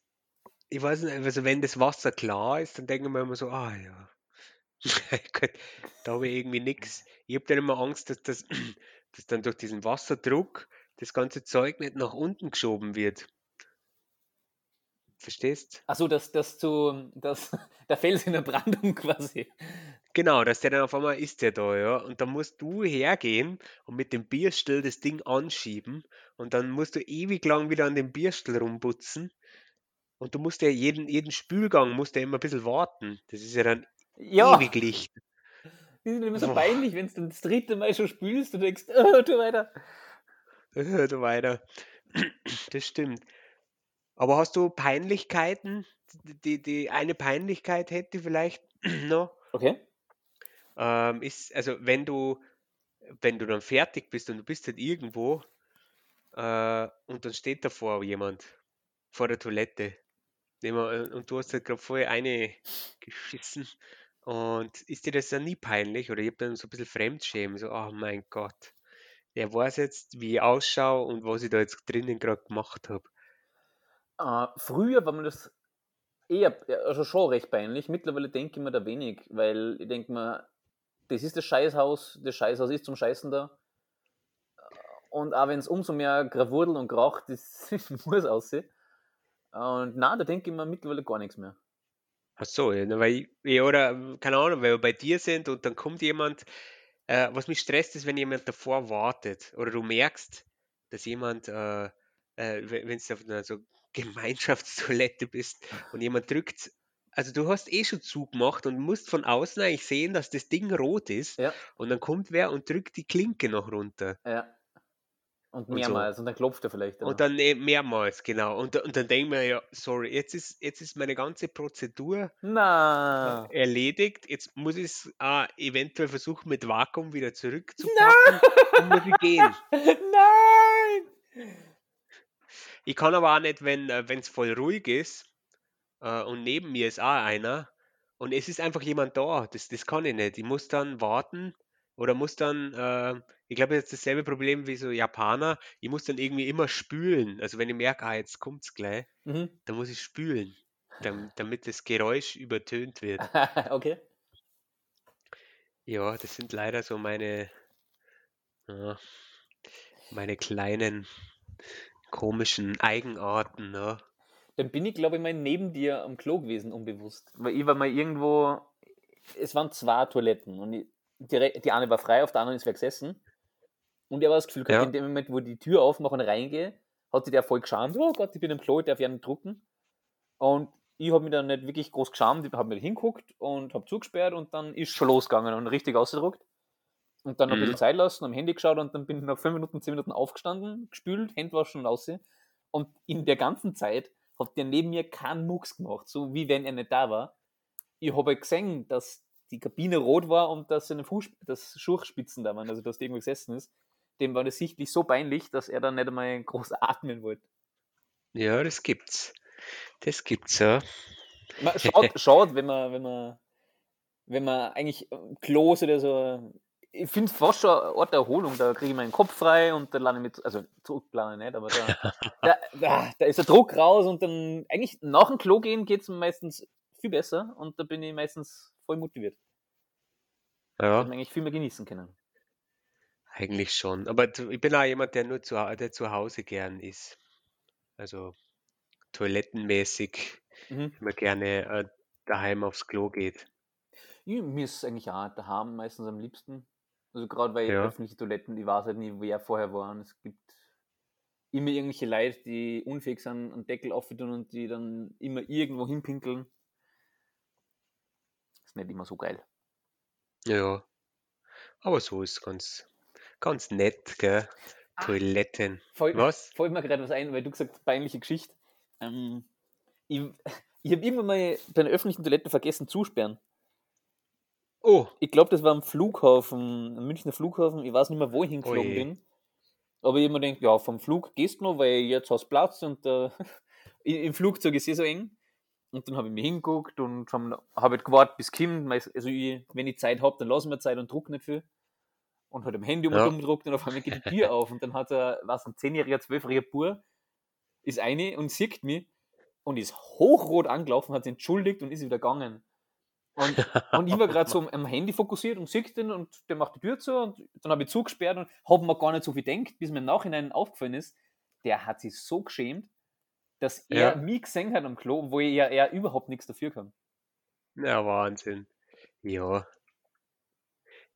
ich weiß nicht, also wenn das Wasser klar ist, dann denken wir immer so, ah ja, <laughs> da habe ich irgendwie nichts. Ich habe dann immer Angst, dass das <clears throat> dass dann durch diesen Wasserdruck das ganze Zeug nicht nach unten geschoben wird. Verstehst? Achso, dass das zu, das, <laughs> der Fels in der Brandung quasi. Genau, dass der dann auf einmal ist der da, ja. Und dann musst du hergehen und mit dem Bierstel das Ding anschieben und dann musst du ewig lang wieder an dem Bierstel rumputzen. Und du musst ja jeden, jeden Spülgang musst ja immer ein bisschen warten. Das ist ja dann Ja, ewiglich. das ist immer so Boah. peinlich, wenn du das dritte Mal schon spülst und denkst, oh, tu weiter. Du weiter. <clears throat> Das stimmt. Aber hast du Peinlichkeiten? Die, die eine Peinlichkeit hätte vielleicht <clears throat> noch. Okay. Ähm, ist, also wenn du, wenn du dann fertig bist und du bist halt irgendwo äh, und dann steht davor jemand vor der Toilette wir- und du hast halt gerade vorher eine geschissen und ist dir das dann nie peinlich oder ich habe dann so ein bisschen Fremdschämen, so, oh mein Gott, der weiß jetzt, wie ich ausschaue und was ich da jetzt drinnen gerade gemacht habe. Äh, früher war mir das eher, also schon recht peinlich. Mittlerweile denke ich mir da wenig, weil ich denke mir, das ist das Scheißhaus, das Scheißhaus ist zum Scheißen da. Und auch wenn es umso mehr gravurdelt und kraucht, <laughs> das muss aussehen. Und na, da denke ich mir mittlerweile gar nichts mehr. Ach so, ja, na, weil ich, oder ähm, keine Ahnung, weil wir bei dir sind und dann kommt jemand, äh, was mich stresst, ist, wenn jemand davor wartet oder du merkst, dass jemand, äh, äh, wenn du auf einer so <laughs> Gemeinschaftstoilette bist und jemand drückt, also du hast eh schon zugemacht und musst von außen eigentlich sehen, dass das Ding rot ist Ja, und dann kommt wer und drückt die Klinke noch runter ja. Und und so. mehrmals. Und dann klopft er vielleicht. Und Oder? dann eh mehrmals, genau. Und, und dann denken wir, ja, sorry, jetzt ist, jetzt ist meine ganze Prozedur Na. erledigt. Jetzt muss ich es äh, eventuell versuchen, mit Vakuum wieder zurückzupacken und muss ich gehen. <laughs> Nein! Ich kann aber auch nicht, wenn äh, es voll ruhig ist äh, und neben mir ist auch einer und es ist einfach jemand da. Das, das kann ich nicht. Ich muss dann warten oder muss dann, äh, ich glaube, jetzt dasselbe Problem wie so Japaner. Ich muss dann irgendwie immer spülen. Also wenn ich merke, ah, jetzt kommt es gleich, Mhm. dann muss ich spülen, dam- damit das Geräusch übertönt wird. <laughs> okay. Ja, das sind leider so meine, ja, meine kleinen komischen Eigenarten, ne? Dann bin ich, glaube ich, mal neben dir am Klo gewesen, unbewusst. Weil ich war mal irgendwo, es waren zwei Toiletten und ich, die, die eine war frei, auf der anderen ist wer gesessen. Und ich habe das Gefühl gehabt, Ja. in dem Moment, wo ich die Tür aufmache und reingehe, hat sich der voll geschamt. Oh Gott, ich bin im Klo, ich darf ja nicht drucken. Und ich habe mich dann nicht wirklich groß geschamt, ich habe mir hinguckt und habe zugesperrt und dann ist schon losgegangen und richtig ausgedruckt. Und dann noch ein Mhm. bisschen Zeit lassen, am Handy geschaut und dann bin ich nach 5 Minuten, 10 Minuten aufgestanden, gespült, Händewaschen und aussehen. Und in der ganzen Zeit hat der neben mir keinen Mucks gemacht, so wie wenn er nicht da war. Ich habe halt gesehen, dass die Kabine rot war und dass seine Fuß, dass Schuhspitzen da waren, also dass der irgendwo gesessen ist. Dem war das sichtlich so peinlich, dass er dann nicht einmal groß <laughs> atmen wollte. Ja, das gibt's. Das gibt's, ja. Man schaut, <laughs> schaut wenn man, wenn man, wenn man eigentlich ähm, Klos oder so. Ich finde es fast schon ein Ort der Erholung. Da kriege ich meinen Kopf frei und dann lande ich mit, also zurückplane nicht, aber da, <laughs> da, da, da ist der Druck raus und dann eigentlich nach dem Klo gehen geht es meistens viel besser und da bin ich meistens voll motiviert. Ja, hat man eigentlich viel mehr genießen können. eigentlich schon. Aber ich bin auch jemand, der nur zu, der zu Hause gern ist. Also toilettenmäßig Mhm. immer gerne äh, daheim aufs Klo geht. Ja, mir ist eigentlich auch daheim meistens am liebsten. Also gerade weil Ja. öffentliche Toiletten, ich weiß halt nie, wer vorher war. Und es gibt immer irgendwelche Leute, die unfähig sind, einen Deckel aufzutun und die dann immer irgendwo hinpinkeln. Ist nicht immer so geil. Ja. Aber so ist ganz, ganz nett, gell? Ah. Toiletten. Fällt, Was? fällt mir gerade was ein, weil du gesagt hast, peinliche Geschichte. Ähm, ich ich habe irgendwann mal bei einer öffentlichen Toilette vergessen zusperren. Oh, Ich glaube, das war am Flughafen, am Münchner Flughafen. Ich weiß nicht mehr, wo ich hingeflogen Oje. bin. Aber ich immer denke, ja, vom Flug gehst du noch, weil jetzt hast du Platz und äh, <laughs> im Flugzeug ist eh so eng. Und dann habe ich mir hingeguckt und habe halt gewartet, bis. Meist- Also, ich, wenn ich Zeit habe, dann lasse ich mir Zeit und druck nicht viel. Und halt am Handy Ja. ja. gedruckt und auf einmal geht die Tür auf. Und dann hat er, was, ein 10-jähriger, 12-jähriger Bur, ist eine und sieht mich und ist hochrot angelaufen, hat sich entschuldigt und ist wieder gegangen. Und, und ich war gerade so am- Handy fokussiert und sehe den und der macht die Tür zu und dann habe ich zugesperrt und habe mir gar nicht so viel gedacht, bis mir im Nachhinein aufgefallen ist, der hat sich so geschämt, dass er Ja. mich gesehen hat am Klo, wo er, er überhaupt nichts dafür kann. ja, Wahnsinn. Ja.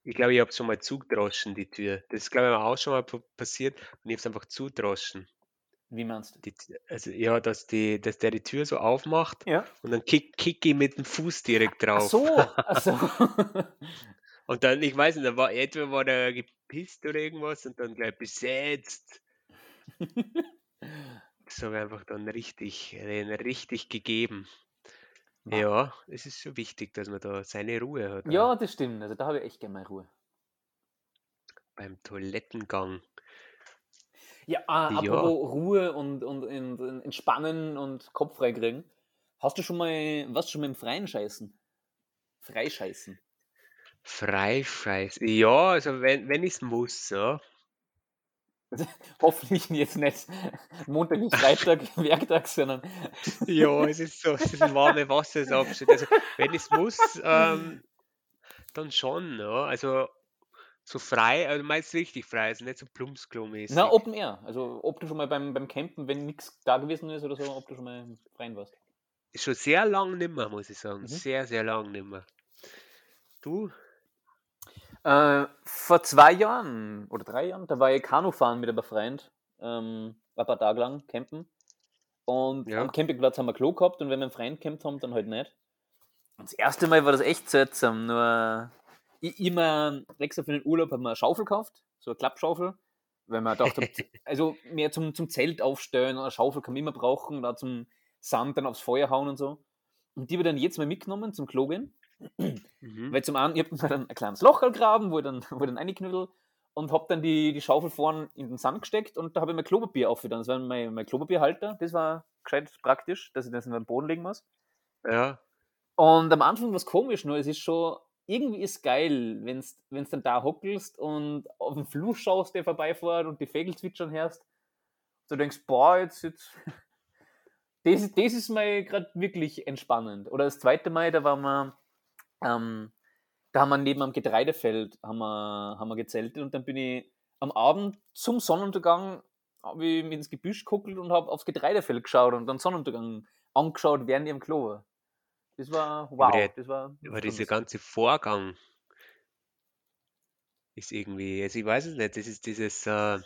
Ich glaube, ich habe schon mal zugedroschen, die Tür. Das ist, glaube ich, auch schon mal pa- passiert und ich habe es einfach zudroschen. Wie meinst du? Die, also, ja, dass, die, dass der die Tür so aufmacht Ja. und dann kick, kick ich mit dem Fuß direkt Ach drauf. so, ach so. <laughs> Und dann, ich weiß nicht, da war etwa war der gepisst oder irgendwas und dann gleich besetzt. <laughs> Ich einfach dann richtig, äh, richtig gegeben. Wow. Ja, es ist schon wichtig, dass man da seine Ruhe hat. ja, das stimmt. Also da habe ich echt gerne mal Ruhe. Beim Toilettengang. Ja, ah, Ja. apropos Ruhe und, und, und, und Entspannen und Kopf freikriegen. Hast du schon mal, was schon mal im Freien scheißen? Freischeißen. Freischeiß. Ja, also wenn, wenn ich es muss, ja. <laughs> Hoffentlich jetzt nicht Montag bis Freitag, Werktag, sondern Ja, es ist so, es ist ein warme Wassersabschnitt. Also wenn es muss, ähm, dann schon, ja. Also so frei, also meist richtig frei, also nicht so plumpsklo-mäßig. Na, Open Air. Also ob du schon mal beim, beim Campen, wenn nichts da gewesen ist oder so, ob du schon mal im Freien warst. Ist schon sehr lang nimmer, muss ich sagen. Mhm. Sehr, sehr lang nimmer. Du? Äh, vor zwei Jahren oder drei Jahren, da war ich Kanufahren mit einem Freund, ähm, ein paar Tage lang campen. Und Ja. am Campingplatz haben wir Klo gehabt und wenn wir einen Freund campt haben, dann halt nicht. Und das erste Mal war das echt seltsam, nur ich, immer extra für den Urlaub haben wir eine Schaufel gekauft, so eine Klappschaufel, weil man dachte, <laughs> also mehr zum, zum Zelt aufstellen, eine Schaufel kann man immer brauchen, da zum Sand dann aufs Feuer hauen und so. Und die ich dann jetzt mal mitgenommen zum Klo gehen. Mhm. Weil zum einen, ich hab mir dann ein kleines Loch gegraben, wo ich dann, wo ich dann reinknüttel und hab dann die, die Schaufel vorn in den Sand gesteckt und da habe ich mein Klopapier aufgetan. Das war mein, mein Klopapierhalter. Das war gescheit praktisch, dass ich das in den Boden legen muss. Ja, Und am Anfang war es komisch, nur es ist schon, irgendwie ist geil, wenn du dann da hockelst und auf den Fluss schaust, der vorbeifährt und die Vögel zwitschern hörst. Du denkst, boah, jetzt, jetzt. <laughs> Das, ist- das ist mal gerade wirklich entspannend. Oder das zweite Mal, da waren wir, ähm, da haben wir neben am Getreidefeld haben wir, haben wir gezeltet und dann bin ich am Abend zum Sonnenuntergang habe ich mich ins Gebüsch geguckt und habe aufs Getreidefeld geschaut und dann Sonnenuntergang angeschaut, während ich im Klo war. Das war wow. der- das war Aber dieser ganze Vorgang ist irgendwie, also ich weiß es nicht, das ist dieses, äh,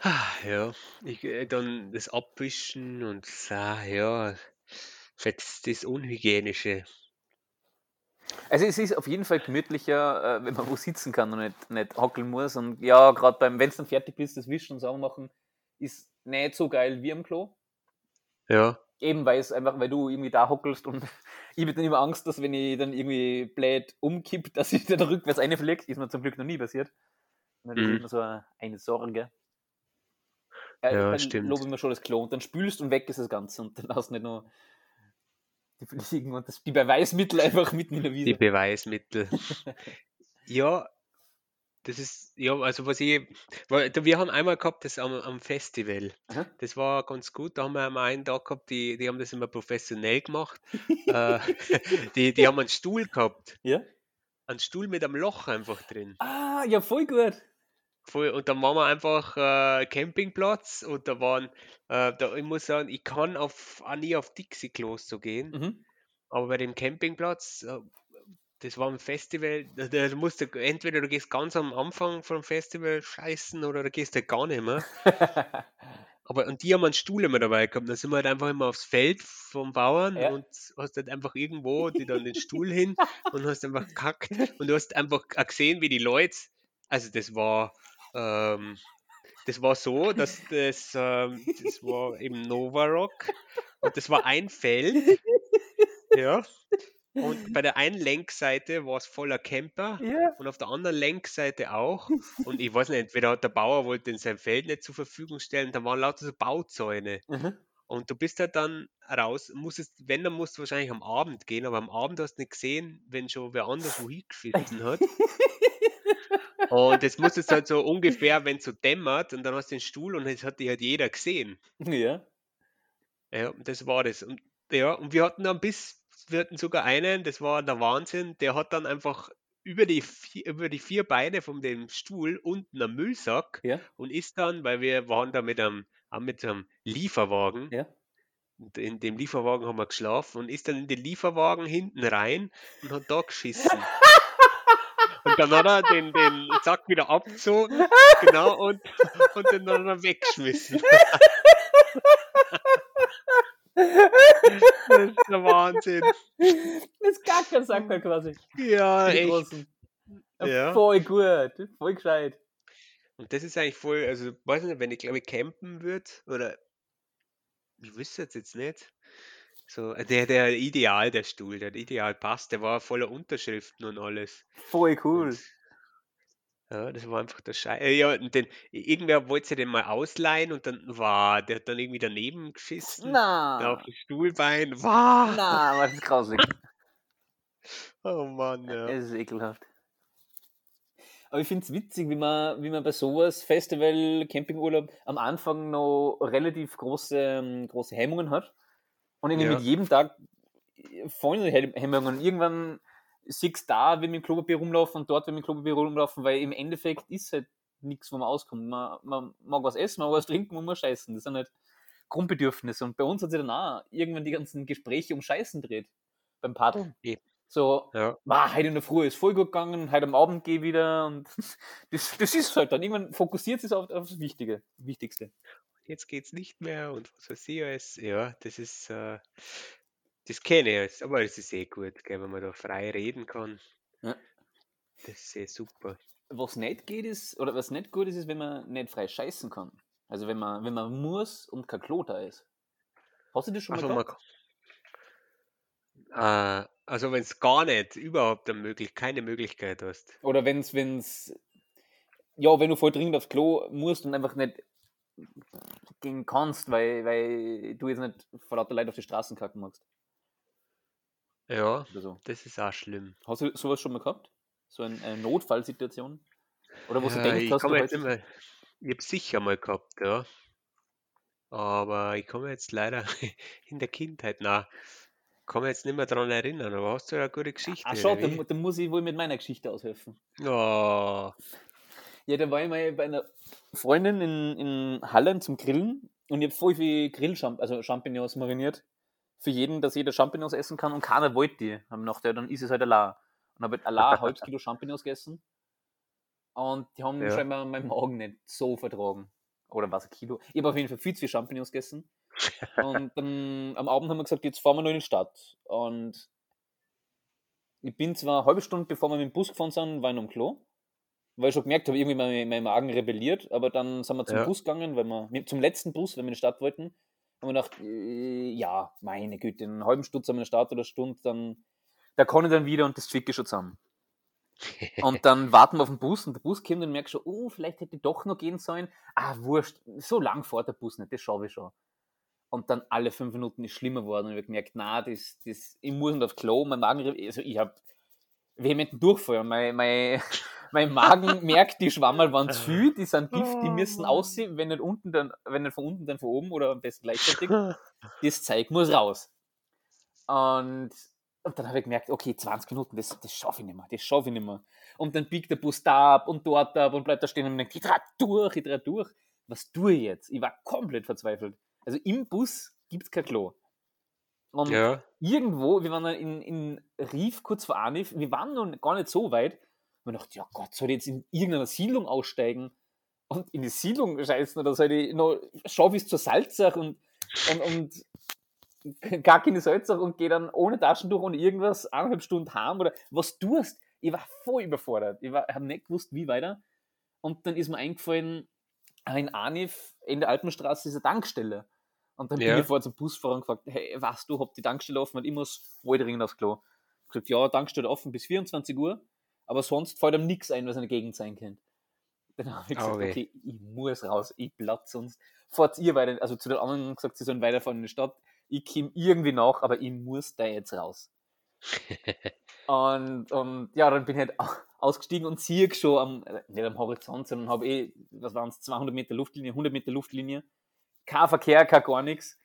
ah, ja, ich, äh, dann das Abwischen und ah, ja, vielleicht das Unhygienische. Also es ist auf jeden Fall gemütlicher, äh, wenn man wo sitzen kann und nicht, nicht hockeln muss. Und ja, gerade beim, wenn du dann fertig bist, das Wischen und Sauber machen, ist nicht so geil wie am Klo. Ja, Eben weil es einfach, weil du irgendwie da hockelst und <laughs> ich habe dann immer Angst, dass wenn ich dann irgendwie blöd umkipp, <laughs> dass ich dann rückwärts reinfliegt. Ist mir zum Glück noch nie passiert. Das Mhm. ist immer so eine, eine Sorge. Ja, Ja, dann stimmt. lobe ich mir schon das Klo und dann spülst und weg ist das Ganze und dann hast du nicht nur die Fliegen und das, die Beweismittel einfach mitten in der die Wiese. Beweismittel. <laughs> Ja, das ist, ja, also was ich, wir haben einmal gehabt, das am, am Festival. Aha. Das war ganz gut. Da haben wir einmal einen Tag gehabt, die, die haben das immer professionell gemacht. <laughs> äh, <laughs> die, die haben einen Stuhl gehabt. Ja? Einen Stuhl mit einem Loch einfach drin. Ah, ja, voll gut. Voll, und dann waren wir einfach äh, Campingplatz und da waren, äh, da, ich muss sagen, ich kann auf, auch nie auf Dixie-Klos so gehen, Mhm. aber bei dem Campingplatz, äh, das war ein Festival, da, da musst du, entweder du gehst ganz am Anfang vom Festival scheißen oder du gehst halt gar nicht mehr. <laughs> Aber und die haben einen Stuhl immer dabei gehabt. Da sind wir halt einfach immer aufs Feld vom Bauern Ja. und hast halt einfach irgendwo die dann den Stuhl hin <laughs> und hast einfach gekackt. Und du hast einfach gesehen, wie die Leute, also das war, ähm, das war so, dass das, ähm, das war eben Nova Rock und das war ein Feld. Ja. Und bei der einen Lenkseite war es voller Camper ja. und auf der anderen Lenkseite auch. Und ich weiß nicht, entweder hat der Bauer wollte in sein Feld nicht zur Verfügung stellen, da waren lauter so Bauzäune. Mhm. Und du bist halt dann raus, musstest, wenn, dann musst du wahrscheinlich am Abend gehen, aber am Abend hast du nicht gesehen, wenn schon wer anders wo hingeschissen hat. <laughs> Und das musstest du halt so ungefähr, wenn es so dämmert, und dann hast du den Stuhl und das hat die halt jeder gesehen. Ja. Ja, und das war das. Und ja, und wir hatten dann bis, wir hatten sogar einen, das war der Wahnsinn, der hat dann einfach über die, vier, über die vier Beine von dem Stuhl unten am Müllsack Ja. und ist dann, weil wir waren da mit einem, mit einem Lieferwagen, Ja. in dem Lieferwagen haben wir geschlafen und ist dann in den Lieferwagen hinten rein und hat da geschissen. <laughs> Und dann hat er den, den Sack wieder abgezogen, <laughs> genau, und, und den dann hat er weggeschmissen. <laughs> Das ist der Wahnsinn. Das Gackersack halt quasi. Ja, Die echt. großen. Ja. Voll gut. Voll gescheit. Und das ist eigentlich voll, also weiß nicht, wenn ich glaube ich campen würde, oder ich wüsste jetzt jetzt nicht. So, äh, der, der ideal, der Stuhl, der ideal passt, der war voller Unterschriften und alles. Voll cool. Und, ja, das war einfach der Scheiß. Ja, und den, irgendwer wollte sich den mal ausleihen und dann war, der hat dann irgendwie daneben geschissen. Na. Auf dem Stuhlbein. Wow. Na, was ist grausig. <laughs> Oh Mann, ja. Es ist ekelhaft. Aber ich finde es witzig, wie man, wie man bei sowas, Festival, Campingurlaub, am Anfang noch relativ große, ähm, große Hemmungen hat. Und irgendwie Ja. mit jedem Tag fallen die Hem- Hemmungen. Und irgendwann siehst du da, wenn wir mit Klopapier rumlaufen und dort, wenn wir mit Klopapier rumlaufen, weil im Endeffekt ist halt nichts, wo man auskommt. Man, man mag was essen, man mag was trinken, man muss scheißen. Das sind halt Grundbedürfnisse. Und bei uns hat sich dann auch irgendwann die ganzen Gespräche um Scheißen dreht. Beim Paddeln. Eben. So, Ja, ah, heute in der Früh ist voll gut gegangen, heute am Abend gehe ich wieder und <laughs> das, das ist halt dann. Irgendwann fokussiert sich auf, auf das Wichtige, Wichtigste. Jetzt geht's nicht mehr und was weiß ich alles. Ja, das ist, äh, das kenne ich jetzt, aber das ist eh gut, gell, wenn man da frei reden kann. Ja. Das ist eh super. Was nicht geht ist, oder was nicht gut ist, ist, wenn man nicht frei scheißen kann. Also wenn man, wenn man muss und kein Klo da ist. Hast du das schon mal Also, man, gehabt? äh, also wenn es gar nicht, überhaupt möglich, keine Möglichkeit hast. Oder wenn's, wenn's, ja, wenn du voll dringend aufs Klo musst und einfach nicht gehen kannst, weil, weil du jetzt nicht vor lauter Leute auf die Straßen kacken magst. Ja, so. das ist auch schlimm. Hast du sowas schon mal gehabt? So ein, eine Notfallsituation? Oder wo du Ja, denkst, ich hast du jetzt immer, ich habe sicher mal gehabt, ja. Aber ich komme jetzt leider <laughs> in der Kindheit nach. Kann mich jetzt nicht mehr daran erinnern, aber hast du ja eine gute Geschichte? Ah, schau, dann, dann muss ich wohl mit meiner Geschichte aushelfen. Oh, Ja, da war ich mal bei einer Freundin in, in Hallen zum Grillen und ich habe voll viel Grillchamp also Champignons mariniert. Für jeden, dass jeder Champignons essen kann und keiner wollte die. Haben gedacht, ja, dann ist es halt allein. Und habe halt allein ein halbes Kilo Champignons gegessen. Und die haben Ja. scheinbar meinen Magen nicht so vertragen. Oder was, ein Kilo? Ich habe auf jeden Fall viel zu viel Champignons gegessen. Und <laughs> dann am Abend haben wir gesagt, jetzt fahren wir noch in die Stadt. Und ich bin zwar eine halbe Stunde, bevor wir mit dem Bus gefahren sind, war ich noch am Klo. Weil ich schon gemerkt habe, irgendwie mein, mein Magen rebelliert. Aber dann sind wir zum Ja. Bus gegangen, weil wir, zum letzten Bus, wenn wir in die Stadt wollten. Haben wir gedacht, äh, ja, meine Güte, in einer halben Stunde sind wir in der Stadt oder eine Stunde, dann, da kann ich dann wieder und das zwicke ich schon zusammen. <laughs> Und dann warten wir auf den Bus und der Bus kommt und merkt schon, oh, vielleicht hätte ich doch noch gehen sollen. Ah, wurscht, so lang fährt der Bus nicht, das schaffe ich schon. Und dann alle fünf Minuten ist schlimmer geworden und ich habe gemerkt, na, das, das, ich muss nicht auf Klo, mein Magen, also ich habe vehementen Durchfall. Mein, mein, mein Magen <laughs> merkt, die Schwammerl waren zu viel, die sind Gift, die müssen aussehen, wenn nicht unten, dann, wenn nicht von unten, dann von oben oder am besten gleichzeitig. Das Zeug muss raus. Und, und dann habe ich gemerkt, okay, 20 Minuten, das, das schaffe ich nicht mehr, das schaffe ich nicht mehr. Und dann biegt der Bus da ab und dort ab und bleibt da stehen und denkt, ich trage durch, ich trage durch. Was tue ich jetzt? Ich war komplett verzweifelt. Also im Bus gibt es kein Klo. Und Ja. Irgendwo, wir waren dann in, in Rief, kurz vor Anif, wir waren noch gar nicht so weit. Und ich dachte, ja Gott, soll ich jetzt in irgendeiner Siedlung aussteigen und in die Siedlung scheißen oder soll ich noch, schaffe ich es zur Salzach und, und, und gar keine Salzach und gehe dann ohne Taschentuch und irgendwas eineinhalb Stunden heim oder was tust? Ich war voll überfordert. Ich habe nicht gewusst, wie weiter. Und dann ist mir eingefallen, in Anif in der Alpenstraße ist eine Tankstelle. Und dann Ja. bin ich vor zum Busfahrer und gefragt, hey, was du, habt die Tankstelle offen? Und ich muss voll dringend aufs Klo. Ich gesagt, ja, Tankstelle offen bis 24 Uhr, aber sonst fällt ihm nichts ein, was in der Gegend sein könnte. Dann habe ich gesagt, Oh okay, ich muss raus, ich platz sonst. Fahrt ihr weiter, also zu den anderen gesagt, sie sollen weiterfahren in die Stadt. Ich komme irgendwie nach, aber ich muss da jetzt raus. <laughs> Und, und ja, dann bin ich halt au- ausgestiegen und sehe schon am, äh, nicht am Horizont, sondern habe eh, was waren es, 200 Meter Luftlinie, 100 Meter Luftlinie. Kein Verkehr, kein gar nichts.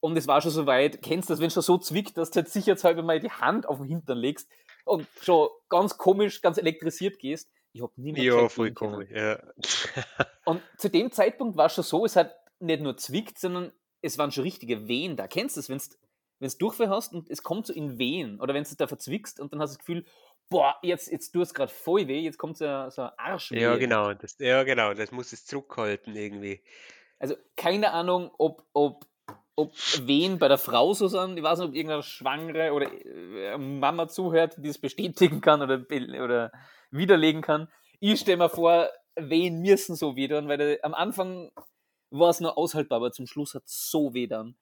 Und es war schon so weit, kennst du das, wenn es schon so zwickt, dass du halt sicherheitshalber mal die Hand auf den Hintern legst und schon ganz komisch, ganz elektrisiert gehst. Ich habe nie mehr Ja, voll komisch. Ja. <laughs> Und zu dem Zeitpunkt war es schon so, es hat nicht nur zwickt, sondern es waren schon richtige Wehen da. Kennst du das, wenn du du Durchfall hast und es kommt so in Wehen oder wenn du da verzwickst und dann hast du das Gefühl, boah, jetzt, jetzt tut es gerade voll weh, jetzt kommt so, ein- so ein Arschweh. ja, genau. Das, ja, genau. Das muss es zurückhalten irgendwie. Also keine Ahnung, ob, ob, ob Wehen bei der Frau so sind. Ich weiß nicht, ob irgendeine Schwangere oder äh, Mama zuhört, die das bestätigen kann oder, oder widerlegen kann. Ich stelle mir vor, Wehen müssen so weh tun, weil der, am Anfang war es noch aushaltbar, aber zum Schluss hat es so weh dann.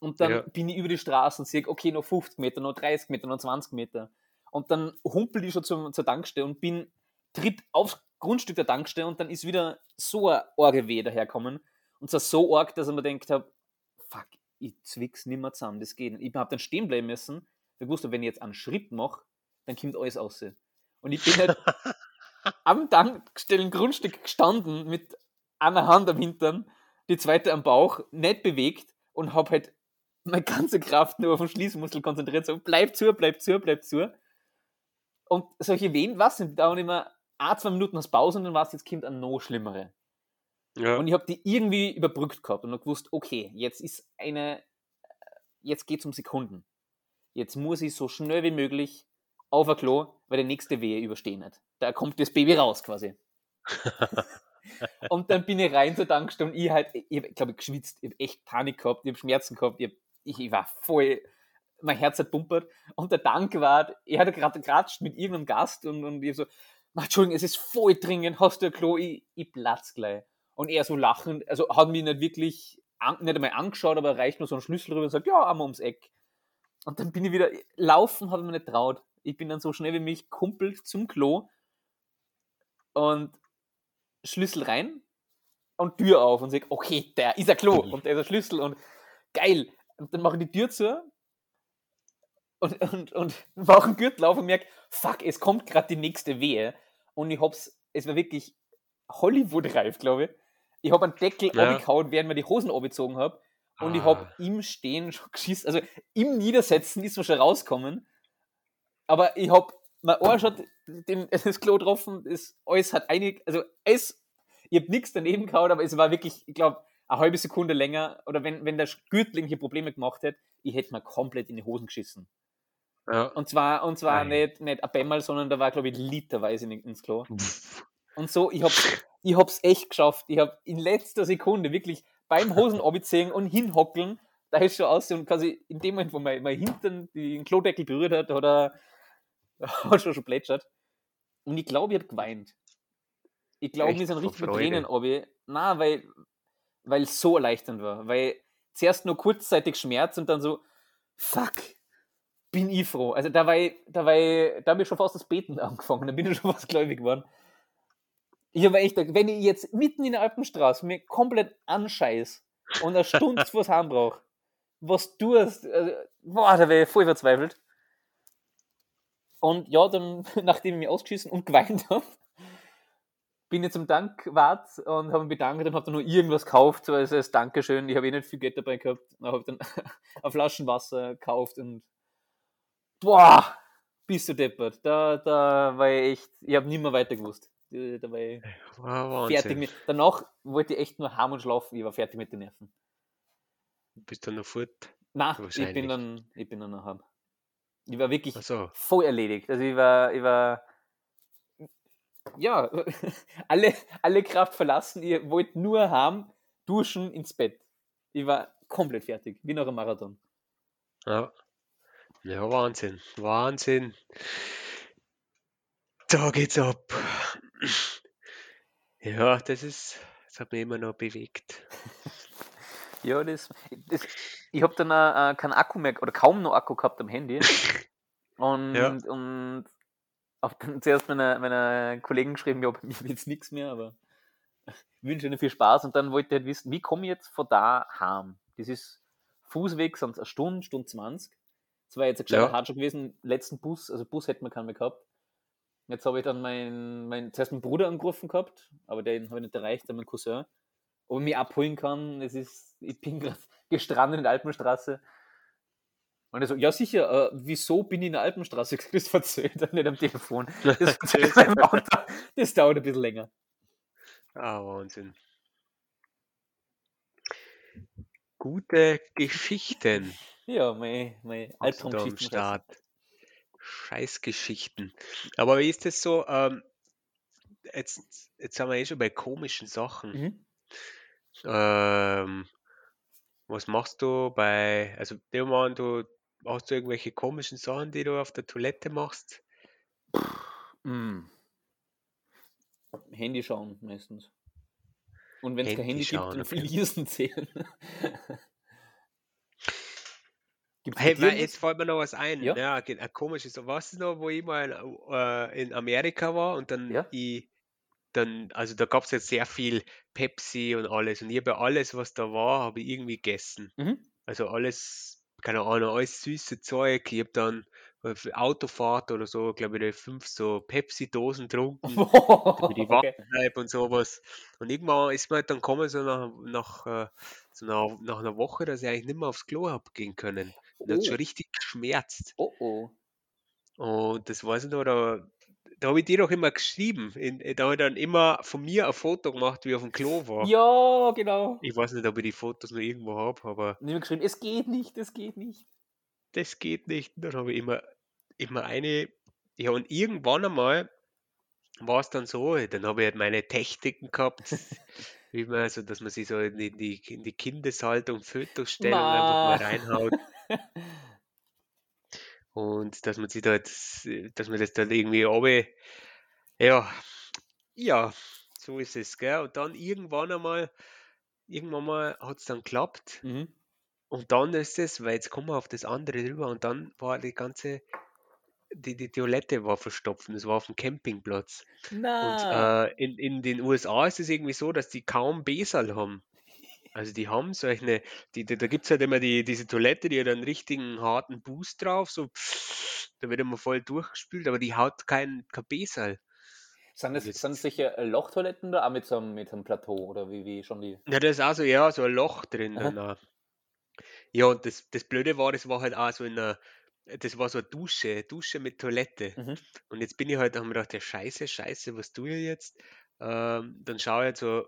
Und dann Ja. bin ich über die Straße und sehe, okay, noch 50 Meter, noch 30 Meter, noch 20 Meter. Und dann humpel ich schon zum, zur Tankstelle und bin, tritt aufs Grundstück der Tankstelle und dann ist wieder so ein arge Weh daherkommen. Und zwar so arg, dass ich mir gedacht habe, fuck, ich zwick's nimmer zusammen, das geht nicht. Ich habe dann stehen bleiben müssen, weil ich wusste, wenn ich jetzt einen Schritt mache, dann kommt alles raus. Und ich bin halt <laughs> am Tankstellen Grundstück gestanden mit einer Hand am Hintern, die zweite am Bauch, nicht bewegt und habe halt meine ganze Kraft nur auf den Schließmuskel konzentriert, so bleib zu, bleib zu, bleib zu. Und solche Wehen, was sind, dauern immer ein, zwei Minuten als Pause und dann war es, jetzt kommt eine noch schlimmere. Ja. Und ich habe die irgendwie überbrückt gehabt und hab gewusst, okay, jetzt ist eine, jetzt geht es um Sekunden. Jetzt muss ich so schnell wie möglich auf ein Klo, weil die nächste Wehe überstehen nicht. Da kommt das Baby raus quasi. <laughs> und dann bin ich rein zur Tankstelle und ich halt, ich habe, glaube ich, geschwitzt, ich habe echt Panik gehabt, ich habe Schmerzen gehabt, ich, hab, ich, ich war voll, mein Herz hat pumpert und der Tankwart, er hat gerade geratscht mit irgendeinem Gast und, und ich so, "Ma, Entschuldigung, es ist voll dringend, hast du ein Klo, ich, ich platz gleich. Und er so lachend, also hat mich nicht wirklich, an, nicht einmal angeschaut, aber reicht nur so einen Schlüssel rüber und sagt, ja, einmal ums Eck. Und dann bin ich wieder, laufen habe ich mir nicht traut. Ich bin dann so schnell wie mich kumpelt zum Klo und Schlüssel rein und Tür auf und sage, okay, der ist ein Klo und der ist ein Schlüssel und geil. Und dann mache ich die Tür zu und, und, und <laughs> mache einen Gürtel auf und merke, fuck, es kommt gerade die nächste Wehe. Und ich hab's, es war wirklich Hollywood-reif, glaube ich. Ich habe einen Deckel Ja. abgehauen, während mir die Hosen abgezogen habe. Und ich habe Ah. im Stehen schon geschissen. Also im Niedersetzen ist mir schon rausgekommen. Aber ich habe mein Arsch hat den, <laughs> das Klo getroffen, das alles hat einig, also es, ich habe nichts daneben gehauen, aber es war wirklich, ich glaube, eine halbe Sekunde länger, oder wenn, wenn der Gürtel irgendwelche Probleme gemacht hätte, ich hätte mir komplett in die Hosen geschissen. Ja. Und zwar, und zwar nicht, nicht ein Bämmerl, sondern da war, glaube ich, literweise in- ins Klo. Und so, ich hab's, ich hab's echt geschafft. Ich hab in letzter Sekunde wirklich beim Hosen abziehen und hinhockeln, da ist schon aus und quasi in dem Moment, wo mein, mein Hintern den Klodeckel berührt hat, hat er <laughs> hat schon schon plätschert. Und ich glaube, ich hab geweint. Ich glaube, mir sind richtig mit? Tränen runter. Nein, weil, weil es so erleichternd war. Weil zuerst nur kurzzeitig Schmerz und dann so, fuck, bin ich froh. Also da war ich, da war ich, da habe ich schon fast das Beten <laughs> angefangen, da bin ich schon fast gläubig geworden. Ich habe echt, gedacht, wenn ich jetzt mitten in der Alpenstraße mir komplett anscheiß und eine Stunde vors Heim brauche, was du hast, also, boah, da wäre ich voll verzweifelt. Und ja, dann, <laughs> nachdem ich mich ausgeschissen und geweint <laughs> habe, bin ich zum Dankwart und habe mich bedankt und habe dann nur irgendwas gekauft, so als, als Dankeschön. Ich habe eh nicht viel Geld dabei gehabt. Und habe dann <laughs> eine Flaschen Wasser gekauft und boah, bist du deppert. Da, da war ich echt, ich habe nicht mehr weiter gewusst. Da war ich Wahnsinn. fertig mit. Danach wollte ich echt nur heim und schlafen. Ich war fertig mit den Nerven. Bist du noch fort? Na, ich bin dann, ich bin dann nach Hause. Ich war wirklich Achso. voll erledigt. Also ich war, ich war, ja, <laughs> alle, alle Kraft verlassen. Ich wollte nur haben, duschen, ins Bett. Ich war komplett fertig, wie nach einem Marathon. Ja. Ja, Wahnsinn. Wahnsinn. Da geht's ab. Ja, das ist, das hat mich immer noch bewegt. <laughs> Ja, das, das ich habe dann äh, äh, keinen Akku mehr oder kaum noch Akku gehabt am Handy. Und, <laughs> Ja. und dann <laughs> zuerst meiner, meiner Kollegen geschrieben, ja, bei mir wird jetzt nichts mehr, aber ich wünsche Ihnen viel Spaß. Und dann wollte ich halt wissen, wie komme ich jetzt von da heim? Das ist Fußweg, sonst eine Stunde, Stunde 20. Das war jetzt ein gescheiter Ja. Hard schon gewesen. Letzten Bus, also Bus hätten wir keinen mehr gehabt. Jetzt habe ich dann meinen, mein, zuerst meinen Bruder angerufen gehabt, aber den habe ich nicht erreicht, dann mein Cousin. Ob er mich abholen kann, es ist, ich bin gerade <laughs> gestrandet in der Alpenstraße. Und er so, ja sicher, äh, wieso bin ich in der Alpenstraße? <laughs> Das verzögert er nicht am Telefon. <laughs> Das verzögert er im Auto. Das dauert ein bisschen länger. Ah, Wahnsinn. Gute Geschichten Ja, mein, mein Albtraumgeschichten. Scheißgeschichten. Aber wie ist das so? Ähm, jetzt, jetzt sind wir eh schon bei komischen Sachen. Mhm. Ähm, was machst du bei, also wir an, du hast du irgendwelche komischen Sachen, die du auf der Toilette machst? Mm. Handy schauen meistens. Und wenn es kein Handy Handy gibt, schauen, dann. Fliesen <laughs> zählen. Gibt's Hey, weil jetzt fällt mir noch was ein. Ja? Ja, ein komisches. So, was ist noch, wo ich mal äh, in Amerika war und dann Ja? ich dann, also da gab es jetzt sehr viel Pepsi und alles und ich habe alles, was da war, habe ich irgendwie gegessen. Mhm. Also alles, keine Ahnung, alles süße Zeug. Ich habe dann äh, für Autofahrt oder so, glaube ich, fünf so Pepsi-Dosen <laughs> getrunken. damit ich wach okay. und sowas. Und irgendwann ist mir halt dann gekommen, so nach, nach, äh, so nach, nach einer Woche, dass ich eigentlich nicht mehr aufs Klo hab gehen können. Und das hat schon Oh. richtig geschmerzt. Oh oh. Und das weiß ich noch, da, da habe ich dir doch immer geschrieben. In, da habe ich dann immer von mir ein Foto gemacht, wie ich auf dem Klo war. Ja, genau. Ich weiß nicht, ob ich die Fotos noch irgendwo habe, aber Und ich habe geschrieben, es geht nicht, es geht nicht. das geht nicht. Und dann habe ich immer, immer eine, ja, und irgendwann einmal war es dann so, dann habe ich halt meine Techniken gehabt, <laughs> wie man, also dass man sich so in die, in die, in die Kindeshaltung-Fötusstellung einfach mal Ma. reinhaut und dass man sich da jetzt, dass man das dann irgendwie runter, ja, ja, so ist es, gell? Und dann irgendwann einmal, irgendwann mal hat es dann geklappt Mhm. und dann ist es, weil jetzt kommen wir auf das andere drüber und dann war die ganze, die, die Toilette war verstopft und es war auf dem Campingplatz. Und Na. äh, in, in den USA ist es irgendwie so, dass die kaum Besal haben. Also die haben solche, die, die, da gibt es halt immer die, diese Toilette, die hat einen richtigen harten Boost drauf, so <sniffs> da wird immer voll durchgespült, aber die hat kein, Besal. Sind das, jetzt, sind das sicher äh, Lochtoiletten da auch mit so einem, mit so einem Plateau oder wie, wie schon die? ja, da ist auch so, ja, so ein Loch drin. Dann, ja, und das, das Blöde war, das war halt auch so in einer, das war so eine Dusche, Dusche mit Toilette. Mhm. Und jetzt bin ich halt, haben wir gedacht, ja scheiße, scheiße, was tue ich jetzt? Ähm, dann schaue ich halt so,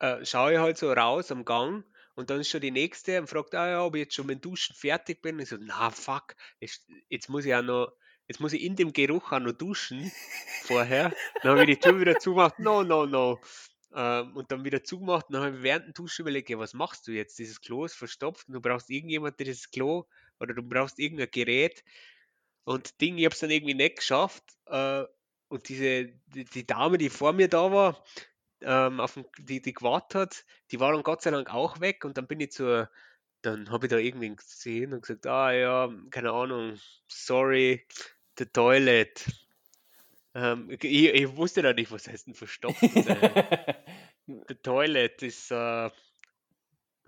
äh, schaue ich halt so raus am Gang und dann ist schon die nächste und fragt, ah ja, ob ich jetzt schon mit dem Duschen fertig bin. Ich so, na fuck, jetzt, jetzt muss ich auch noch, jetzt muss ich in dem Geruch auch noch duschen vorher. Dann habe ich die Tür wieder zugemacht, no, no, no. Ähm, und dann wieder zugemacht und dann habe ich während dem Duschen überlegt, ja, was machst du jetzt? Dieses Klo ist verstopft und du brauchst irgendjemand, der das Klo oder du brauchst irgendein Gerät. Und Ding, ich habe es dann irgendwie nicht geschafft. Äh, und diese, die, die Dame, die vor mir da war, ähm, auf dem, die, die gewartet hat, die war dann Gott sei Dank auch weg und dann bin ich zur, dann habe ich da irgendwie gesehen und gesagt, ah ja, keine Ahnung, sorry, the toilet. Ähm, ich, ich wusste da nicht, was heißt denn verstopft sein. <laughs> the toilet ist, äh,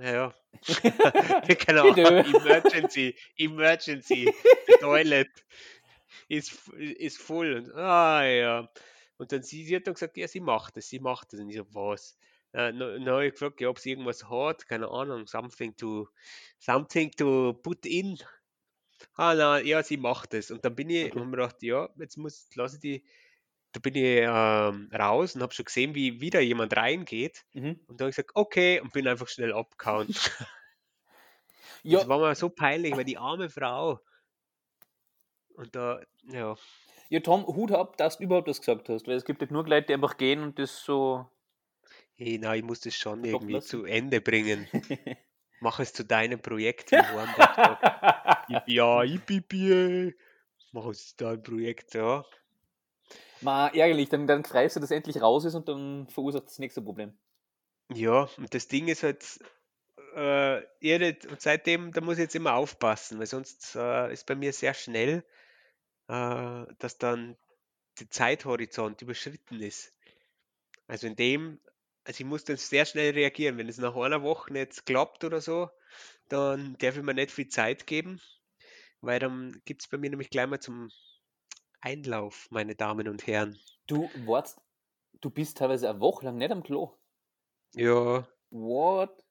ja, <laughs> <laughs> keine Ahnung, emergency, emergency, the toilet ist, ist voll. Und, ah ja. Und dann sie, sie hat dann gesagt, ja, sie macht es, sie macht es. Und ich so, was? Äh, Dann dann habe ich gefragt, ja, ob sie irgendwas hat, keine Ahnung, something to, something to put in. Ah, na, ja, sie macht es. Und dann bin ich, und habe mir gedacht, ja, jetzt muss, lasse ich die, da bin ich ähm, raus und habe schon gesehen, wie wieder jemand reingeht. Mhm. Und dann habe ich gesagt, okay, und bin einfach schnell abgehauen. <laughs> Ja, Das war mir so peinlich, weil die arme Frau. Und da, ja, ja, Tom, Hut ab, dass du überhaupt das gesagt hast, weil es gibt halt nur Leute, die einfach gehen und das so. hey, na, ich muss das schon irgendwie lass- zu Ende bringen. <laughs> Mach es zu deinem Projekt, wie sagt. Ja, yippie, mach es zu deinem Projekt, ja. Ma, ärgerlich, dann, dann freust du, dass endlich raus ist und dann verursacht das nächste Problem. Ja, und das Ding ist halt, äh, nicht- und seitdem, da muss ich jetzt immer aufpassen, weil sonst äh, ist bei mir sehr schnell, äh, dass dann der Zeithorizont überschritten ist. Also in dem, also ich muss dann sehr schnell reagieren. Wenn es nach einer Woche nicht klappt oder so, dann darf ich mir nicht viel Zeit geben, weil dann gibt es bei mir nämlich gleich mal zum Einlauf, meine Damen und Herren. Du warst, du bist teilweise eine Woche lang nicht am Klo. Ja, What?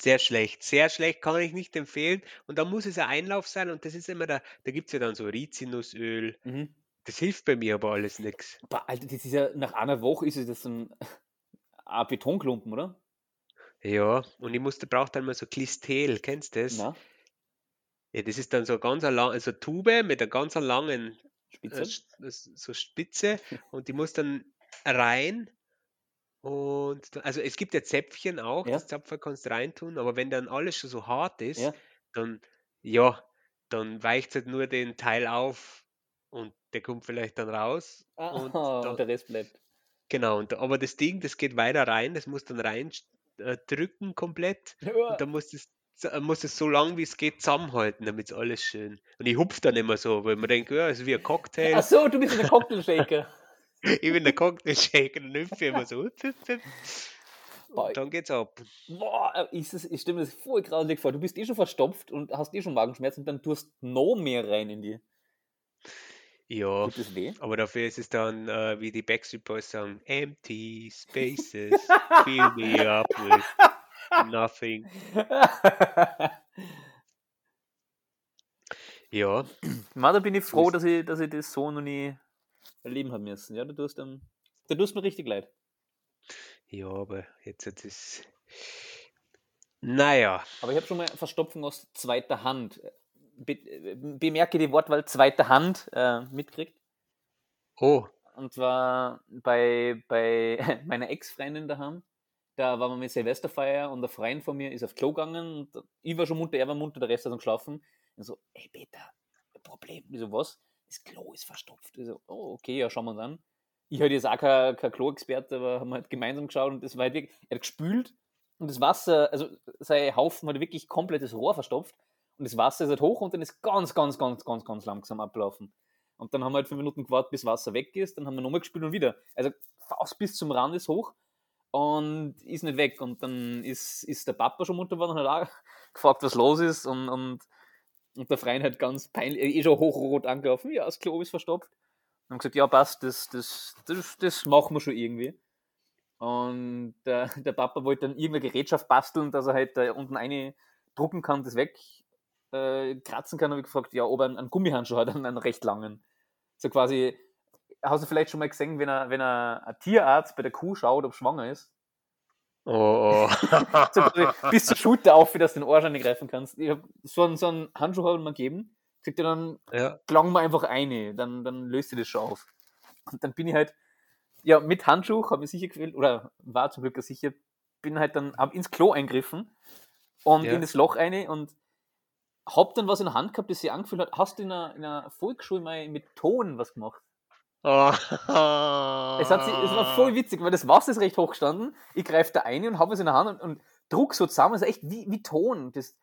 Sehr schlecht. Sehr schlecht, kann ich nicht empfehlen. Und da muss es ein Einlauf sein und das ist immer da, da gibt es ja dann so Rizinusöl. Mhm. Das hilft bei mir aber alles nichts. Alter, das ist ja, nach einer Woche ist es das ein, <laughs> ein Betonklumpen, oder? Ja, und ich musste, brauche dann mal so Klistel, kennst du das? Na, Ja, das ist dann so ganz lang, also Tube mit einer ganz langen Spitze. äh, sch- s- so Spitze und die muss dann rein und da- also es gibt ja Zäpfchen auch, Ja. das Zapfer kannst du reintun, aber wenn dann alles schon so hart ist, Ja. dann ja, dann weicht halt nur den Teil auf und der kommt vielleicht dann raus und Ah, und der Rest bleibt. genau, und, aber das Ding, das geht weiter rein, das muss dann rein äh, drücken komplett <laughs> und dann muss es z- muss es so lang wie es geht zusammenhalten, damit es alles schön. Und ich hupf dann immer so, weil man denkt, ja, es ist wie ein Cocktail. Ach so, du bist ein <laughs> Cocktailshaker. Ich bin der Cocktail-Shaker und hüpfe immer so. Hüpf, hüpf, hüpf. Boah, Und dann geht's ab. Boah, ist es, ich stelle mir das voll grausig vor. Du bist eh schon verstopft und hast eh schon Magenschmerzen und dann tust noch mehr rein in die. Ja, aber dafür ist es dann, äh, wie die Backstreet Boys sagen, empty spaces, fill me up with nothing. <laughs> Ja, Mann, da bin ich froh, dass ich, dass ich das so noch nie erleben habe müssen. Ja, du tust, dann, da tust mir richtig leid. ja, aber jetzt hat es. Naja, Aber ich habe schon mal Verstopfung aus zweiter Hand. Be äh, bemerke die Wortwahl zweiter Hand äh, mitkriegt. oh, Und zwar bei, bei <laughs> meiner Ex-Freundin daheim. Da waren wir mit Silvesterfeier und ein Freund von mir ist auf Klo gegangen. Und ich war schon munter, er war munter, der Rest hat dann geschlafen. Und so, ey Peter, ein Problem. Ich so, was? Das Klo ist verstopft. Ich so, oh, okay, ja, schauen wir uns an. Ich hatte jetzt auch kein, kein Klo-Experte, aber haben halt gemeinsam geschaut und das war halt wirklich, er hat gespült und das Wasser, also sein Haufen hat wirklich komplettes Rohr verstopft und das Wasser ist halt hoch und dann ist ganz, ganz, ganz, ganz, ganz langsam ablaufen. Und dann haben wir halt fünf Minuten gewartet, bis Wasser weg ist, dann haben wir nochmal gespült und wieder. Also fast bis zum Rand ist hoch und ist nicht weg. Und dann ist, ist der Papa schon munter geworden und hat auch gefragt, was los ist und, und, und der Freund hat ganz peinlich, eh schon hochrot angelaufen, ja, das Klo ist verstopft. Und haben gesagt, ja, passt, das, das, das, das machen wir schon irgendwie. Und der, der Papa wollte dann irgendeine Gerätschaft basteln, dass er halt da unten eine drucken kann, das weg äh, kratzen kann, habe ich gefragt, ja, ob er einen, einen Gummihandschuh hat, einen, einen recht langen. So quasi, hast du vielleicht schon mal gesehen, wenn er, wenn er ein Tierarzt bei der Kuh schaut, ob schwanger ist? Oh, oh. <laughs> bis zur Schulter auf, wie das den Arsch nicht greifen kannst. Ich hab so einen, so einen Handschuh haben wir gegeben. Sagt er dann, ja. klang mir einfach eine, dann, dann löst ihr das schon auf. Und dann bin ich halt, ja, mit Handschuh, habe ich sicher gefühlt, oder war zum Glück sicher, bin halt dann, hab ins Klo eingriffen und Ja. in das Loch eine und hab dann was in der Hand gehabt, das sich angefühlt hat. Hast du in einer, in einer Volksschule mal mit Ton was gemacht? Oh. Es, hat sich, es war voll witzig, weil das Wasser ist recht hoch gestanden. Ich greife da eine und habe es in der Hand und, und druck so zusammen. Das ist echt wie, wie Ton. Das,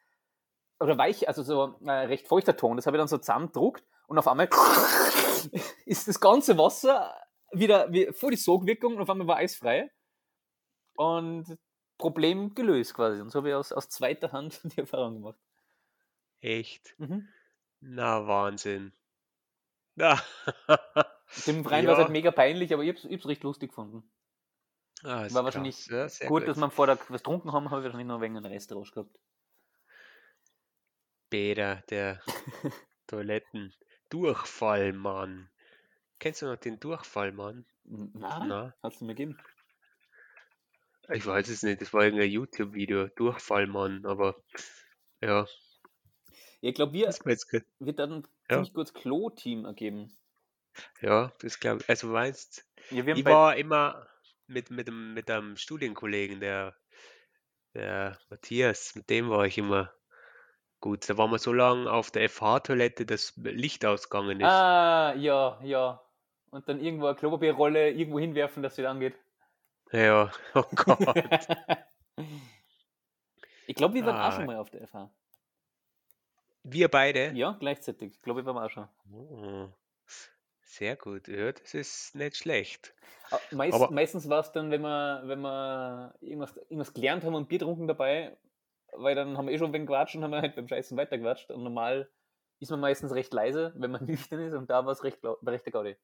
oder weich, also so äh, recht feuchter Ton. Das habe ich dann so zusammendruckt und auf einmal <laughs> ist das ganze Wasser wieder wie, voll die Sogwirkung und auf einmal war eisfrei. Und Problem gelöst quasi. Und so habe ich aus, aus zweiter Hand <laughs> die Erfahrung gemacht. Echt? Mhm. Na, Wahnsinn. Na. <laughs> Dem Freien war es Ja. halt mega peinlich, aber ich habe es recht lustig gefunden. Ah, War wahrscheinlich. Ja, sehr Gut, dass wir vor der was getrunken haben, habe ich wahrscheinlich noch wegen einen Rest raus gehabt. Peter, der <laughs> Toiletten-Durchfallmann. Kennst du noch den Durchfallmann? Na, Na, hat's mir gegeben. ich weiß es nicht. Das war irgendein YouTube-Video. Durchfallmann, aber ja, Ja, ich glaube, wir, gut. wir dann Ja. ziemlich kurz Klo-Team ergeben. Ja, das glaube ich. Also meinst Ja, ich war immer mit, mit, dem, mit einem Studienkollegen, der, der Matthias, mit dem war ich immer gut. Da waren wir so lange auf der FH-Toilette, dass Licht ausgegangen ist. Ah, ja, ja. Und dann irgendwo eine Klopapierrolle irgendwo hinwerfen, dass sie dann angeht. Ja, oh Gott. <laughs> ich glaube, wir waren auch Ah. schon mal auf der FH. Wir beide? Ja, gleichzeitig. Ich glaube, wir waren auch schon. Oh, sehr gut. Ja, das ist nicht schlecht. Meist, Aber- meistens war es dann, wenn wir, wenn wir irgendwas, irgendwas gelernt haben und Bier getrunken dabei, weil dann haben wir eh schon ein wenig gequatscht und haben wir halt beim Scheißen weitergequatscht. Und normal ist man meistens recht leise, wenn man <laughs> nüchtern ist und da war es recht, recht der Gaudi.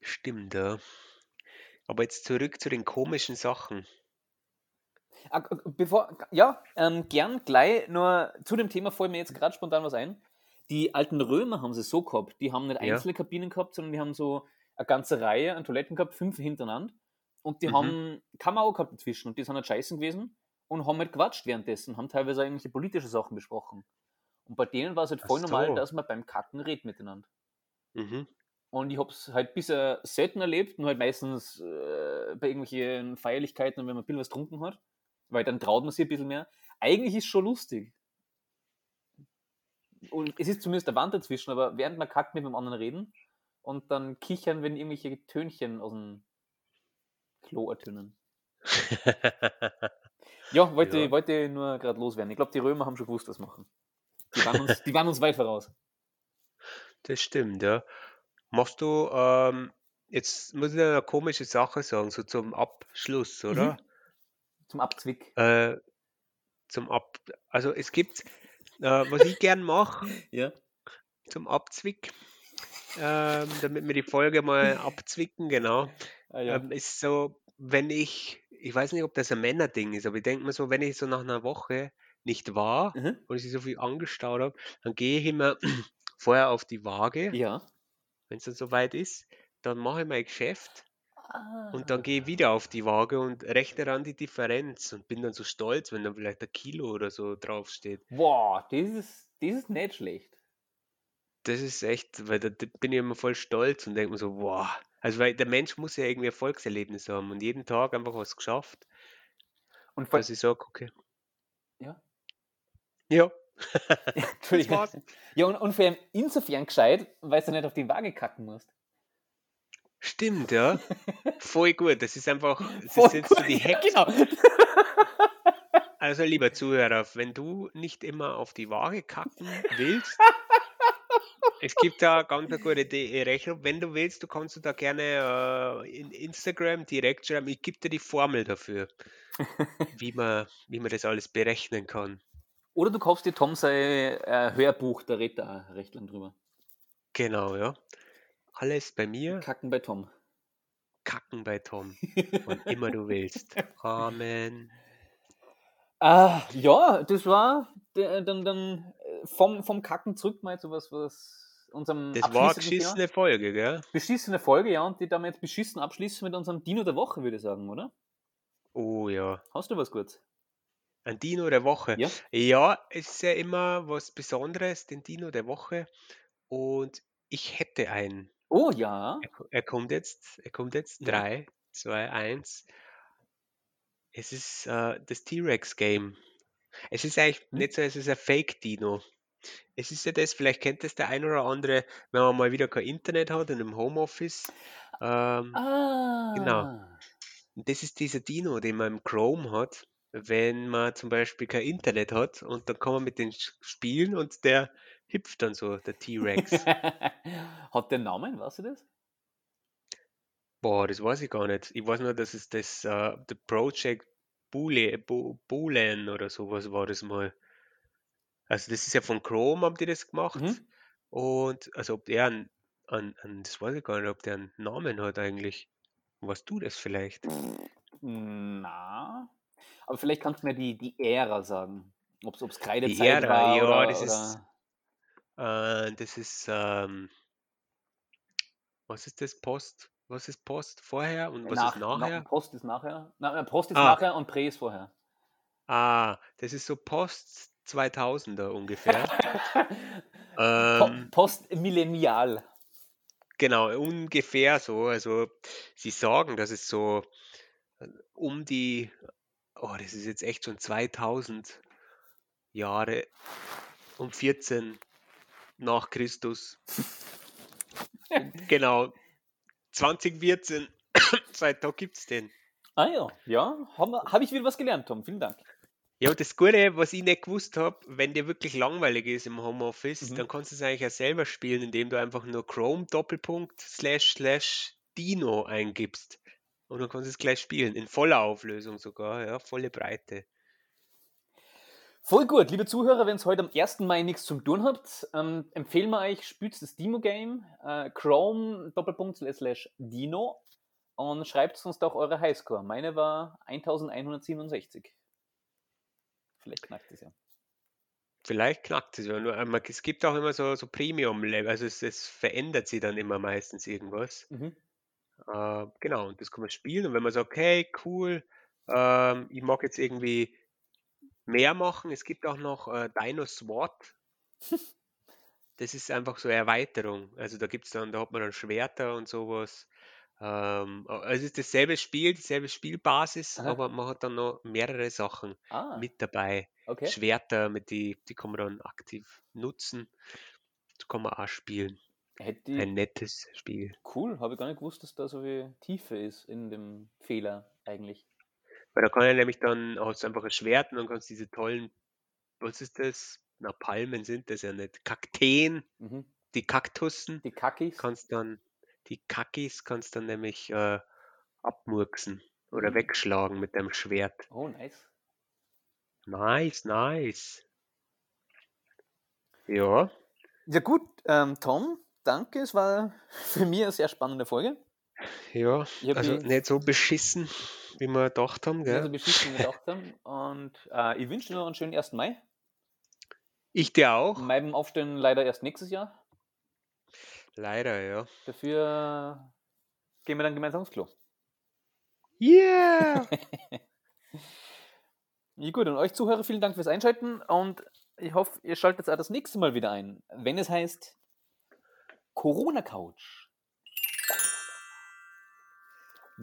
Stimmt, ja. Aber jetzt zurück zu den komischen Sachen. Bevor, ja, ähm, gern gleich, nur zu dem Thema fällt mir jetzt gerade spontan was ein. Die alten Römer haben sie so gehabt, die haben nicht Ja. einzelne Kabinen gehabt, sondern die haben so eine ganze Reihe an Toiletten gehabt, fünf hintereinander. Und die Mhm. haben Kamera gehabt dazwischen und die sind halt scheißen gewesen und haben halt gequatscht währenddessen, haben teilweise irgendwelche politische Sachen besprochen. Und bei denen war es halt Ach voll normal, so. dass man beim Kacken redet miteinander. Mhm. Und ich habe es halt bisher selten erlebt, nur halt meistens äh, bei irgendwelchen Feierlichkeiten, wenn man ein bisschen was getrunken hat, weil dann traut man sich ein bisschen mehr. Eigentlich ist es schon lustig. Und es ist zumindest der Wand dazwischen, aber während man kackt mit dem anderen reden und dann kichern, wenn irgendwelche Tönchen aus dem Klo ertönen. <laughs> Ja, wollte, Ja. wollte nur gerade loswerden. Ich glaube, die Römer haben schon gewusst, was machen. Die waren uns, <laughs> die waren uns weit voraus. Das stimmt, ja. Machst du, ähm, jetzt muss ich dir eine komische Sache sagen, so zum Abschluss, oder? Zum Abzwick. Äh, zum Ab, also es gibt, äh, was ich gern mache, <laughs> Ja. zum Abzwick, ähm, damit wir die Folge mal <laughs> abzwicken, genau, Ah, ja. ähm, ist so, wenn ich, ich weiß nicht, ob das ein Männerding ist, aber ich denke mir so, wenn ich so nach einer Woche nicht war Mhm. und ich so viel angestaut habe, dann gehe ich immer <clears throat> vorher auf die Waage, Ja. wenn es dann soweit ist, dann mache ich mein Geschäft und dann Ah. gehe ich wieder auf die Waage und rechne dann die Differenz und bin dann so stolz, wenn dann vielleicht ein Kilo oder so draufsteht. Boah, das ist, das ist nicht schlecht. Das ist echt, weil da bin ich immer voll stolz und denke mir so, wow. Also weil der Mensch muss ja irgendwie Erfolgserlebnis haben und jeden Tag einfach was geschafft, Und dass ich sage, okay, ja. ja, <laughs> Entschuldigung. Ja, und, und vor allem insofern gescheit, weil du nicht auf die Waage kacken musst. Stimmt, ja. <laughs> Voll gut. Das ist einfach, das Voll ist jetzt so gut, die ja, Hack. genau. <laughs> Also lieber Zuhörer, wenn du nicht immer auf die Waage kacken willst, <laughs> es gibt da ganz eine gute De- Rechnung. Wenn du willst, du kannst du da gerne äh, in Instagram direkt schreiben. Ich gebe dir die Formel dafür, wie man, wie man das alles berechnen kann. Oder du kaufst dir Tom sein äh, Hörbuch, da redet er recht lang drüber. Genau, ja. Alles bei mir, Kacken bei Tom. kacken bei Tom. <laughs> Wann immer du willst. Amen. Ah, ja, das war dann, dann äh, vom, vom Kacken zurück mal zu was, was unserem Das war eine abschließenden Thema. Folge, gell? Beschissene Folge, ja, und die damit beschissen abschließen mit unserem Dino der Woche, würde ich sagen, oder? Oh ja. Hast du was kurz? Ein Dino der Woche. Ja. Ja, es ist ja immer was Besonderes, den Dino der Woche. Und ich hätte einen. Oh ja. Er, er kommt jetzt, er kommt jetzt. Ja. 3, 2, 1. Es ist äh, das T-Rex-Game. Es ist eigentlich Hm? nicht so, es ist ein Fake-Dino. Es ist ja das, vielleicht kennt das der ein oder andere, wenn man mal wieder kein Internet hat und im Homeoffice. Ähm, Ah. und das ist dieser Dino, den man im Chrome hat, wenn man zum Beispiel kein Internet hat und dann kann man mit den spielen und der hüpft dann so, der T-Rex. <laughs> Hat der Namen, weißt du das? Boah, das weiß ich gar nicht. Ich weiß nur, dass es das äh, The Project Bule, Bu- Boolean oder sowas war das mal. Also das ist ja von Chrome, haben die das gemacht. Mhm. Und also ob der einen, einen, einen, das weiß ich gar nicht, ob der einen Namen hat eigentlich. Weißt du das vielleicht? Na. Aber vielleicht kannst du mir die, die Ära sagen. Ob es Die Kreidezeit Ära, war ja, oder, das ist, oder äh, das ist, ähm, was ist das? Post? Was ist Post vorher und was nach, ist nach, nachher? Post ist nachher. Na, äh, Post ist Ah, nachher und Prä ist vorher. ah, das ist so Post 2000er ungefähr. <laughs> Ähm, Post millennial. genau, ungefähr so. Also sie sagen, dass es so äh, um die, oh, das ist jetzt echt schon 2000 Jahre, um 14 nach Christus. Genau, 2014, seit da gibt es den. Ah ja, ja, habe hab ich wieder was gelernt, Tom. Vielen Dank. Ja, und das Gute, was ich nicht gewusst habe, wenn dir wirklich langweilig ist im Homeoffice, Mhm. dann kannst du es eigentlich auch selber spielen, indem du einfach nur Chrome Doppelpunkt slash slash Dino eingibst. Und dann kannst du es gleich spielen, in voller Auflösung sogar, ja, volle Breite. Voll gut, liebe Zuhörer, wenn ihr heute am 1. Mai nichts zum tun habt, ähm, empfehlen wir euch, spielt das Demo-Game, äh, Chrome, Doppelpunkt, slash, Dino und schreibt uns doch eure Highscore. Meine war 1167. Vielleicht knackt es ja. Vielleicht knackt es ja. Nur, ähm, es gibt auch immer so, so Premium-Level, also es, es verändert sich dann immer meistens irgendwas. Mhm. Äh, genau, und das kann man spielen. Und wenn man sagt, okay, cool, ähm, ich mag jetzt irgendwie mehr machen, es gibt auch noch äh, Dino SWAT. Das ist einfach so eine Erweiterung. Also da gibt's dann, da hat man dann Schwerter und sowas. Ähm, also es ist dasselbe Spiel, dieselbe Spielbasis, Aha. aber man hat dann noch mehrere Sachen Ah, mit dabei. okay. Schwerter, mit die, die kann man dann aktiv nutzen. Das kann man auch spielen. Hätte Ein nettes Spiel. cool, habe ich gar nicht gewusst, dass da so viel Tiefe ist in dem Fehler eigentlich. Weil da kann er nämlich dann, hast du einfach ein Schwert und dann kannst du diese tollen, was ist das? Na, Palmen sind das ja nicht. Kakteen, Mhm. die Kaktussen, Die Kackis. kannst dann, die Kakis kannst dann nämlich äh, abmurksen oder Mhm. wegschlagen mit deinem Schwert. Oh, nice. Nice, nice. Ja, Ja gut, ähm, Tom, danke. Es war <laughs> für mich eine sehr spannende Folge. Ja, also nicht so beschissen, wie wir gedacht haben, nicht so gell? beschissen gedacht haben. Und äh, ich wünsche dir noch einen schönen 1. Mai. Ich dir auch. Meinem Aufstellen leider erst nächstes Jahr. Leider, ja. Dafür gehen wir dann gemeinsam aufs Klo. Yeah! <laughs> Ja, gut, und euch Zuhörer, vielen Dank fürs Einschalten und ich hoffe, ihr schaltet auch das nächste Mal wieder ein, wenn es heißt Corona Couch.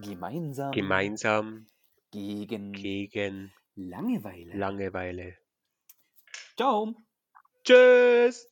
Gemeinsam Gemeinsam gegen gegen Langeweile. Langeweile. Ciao. Tschüss!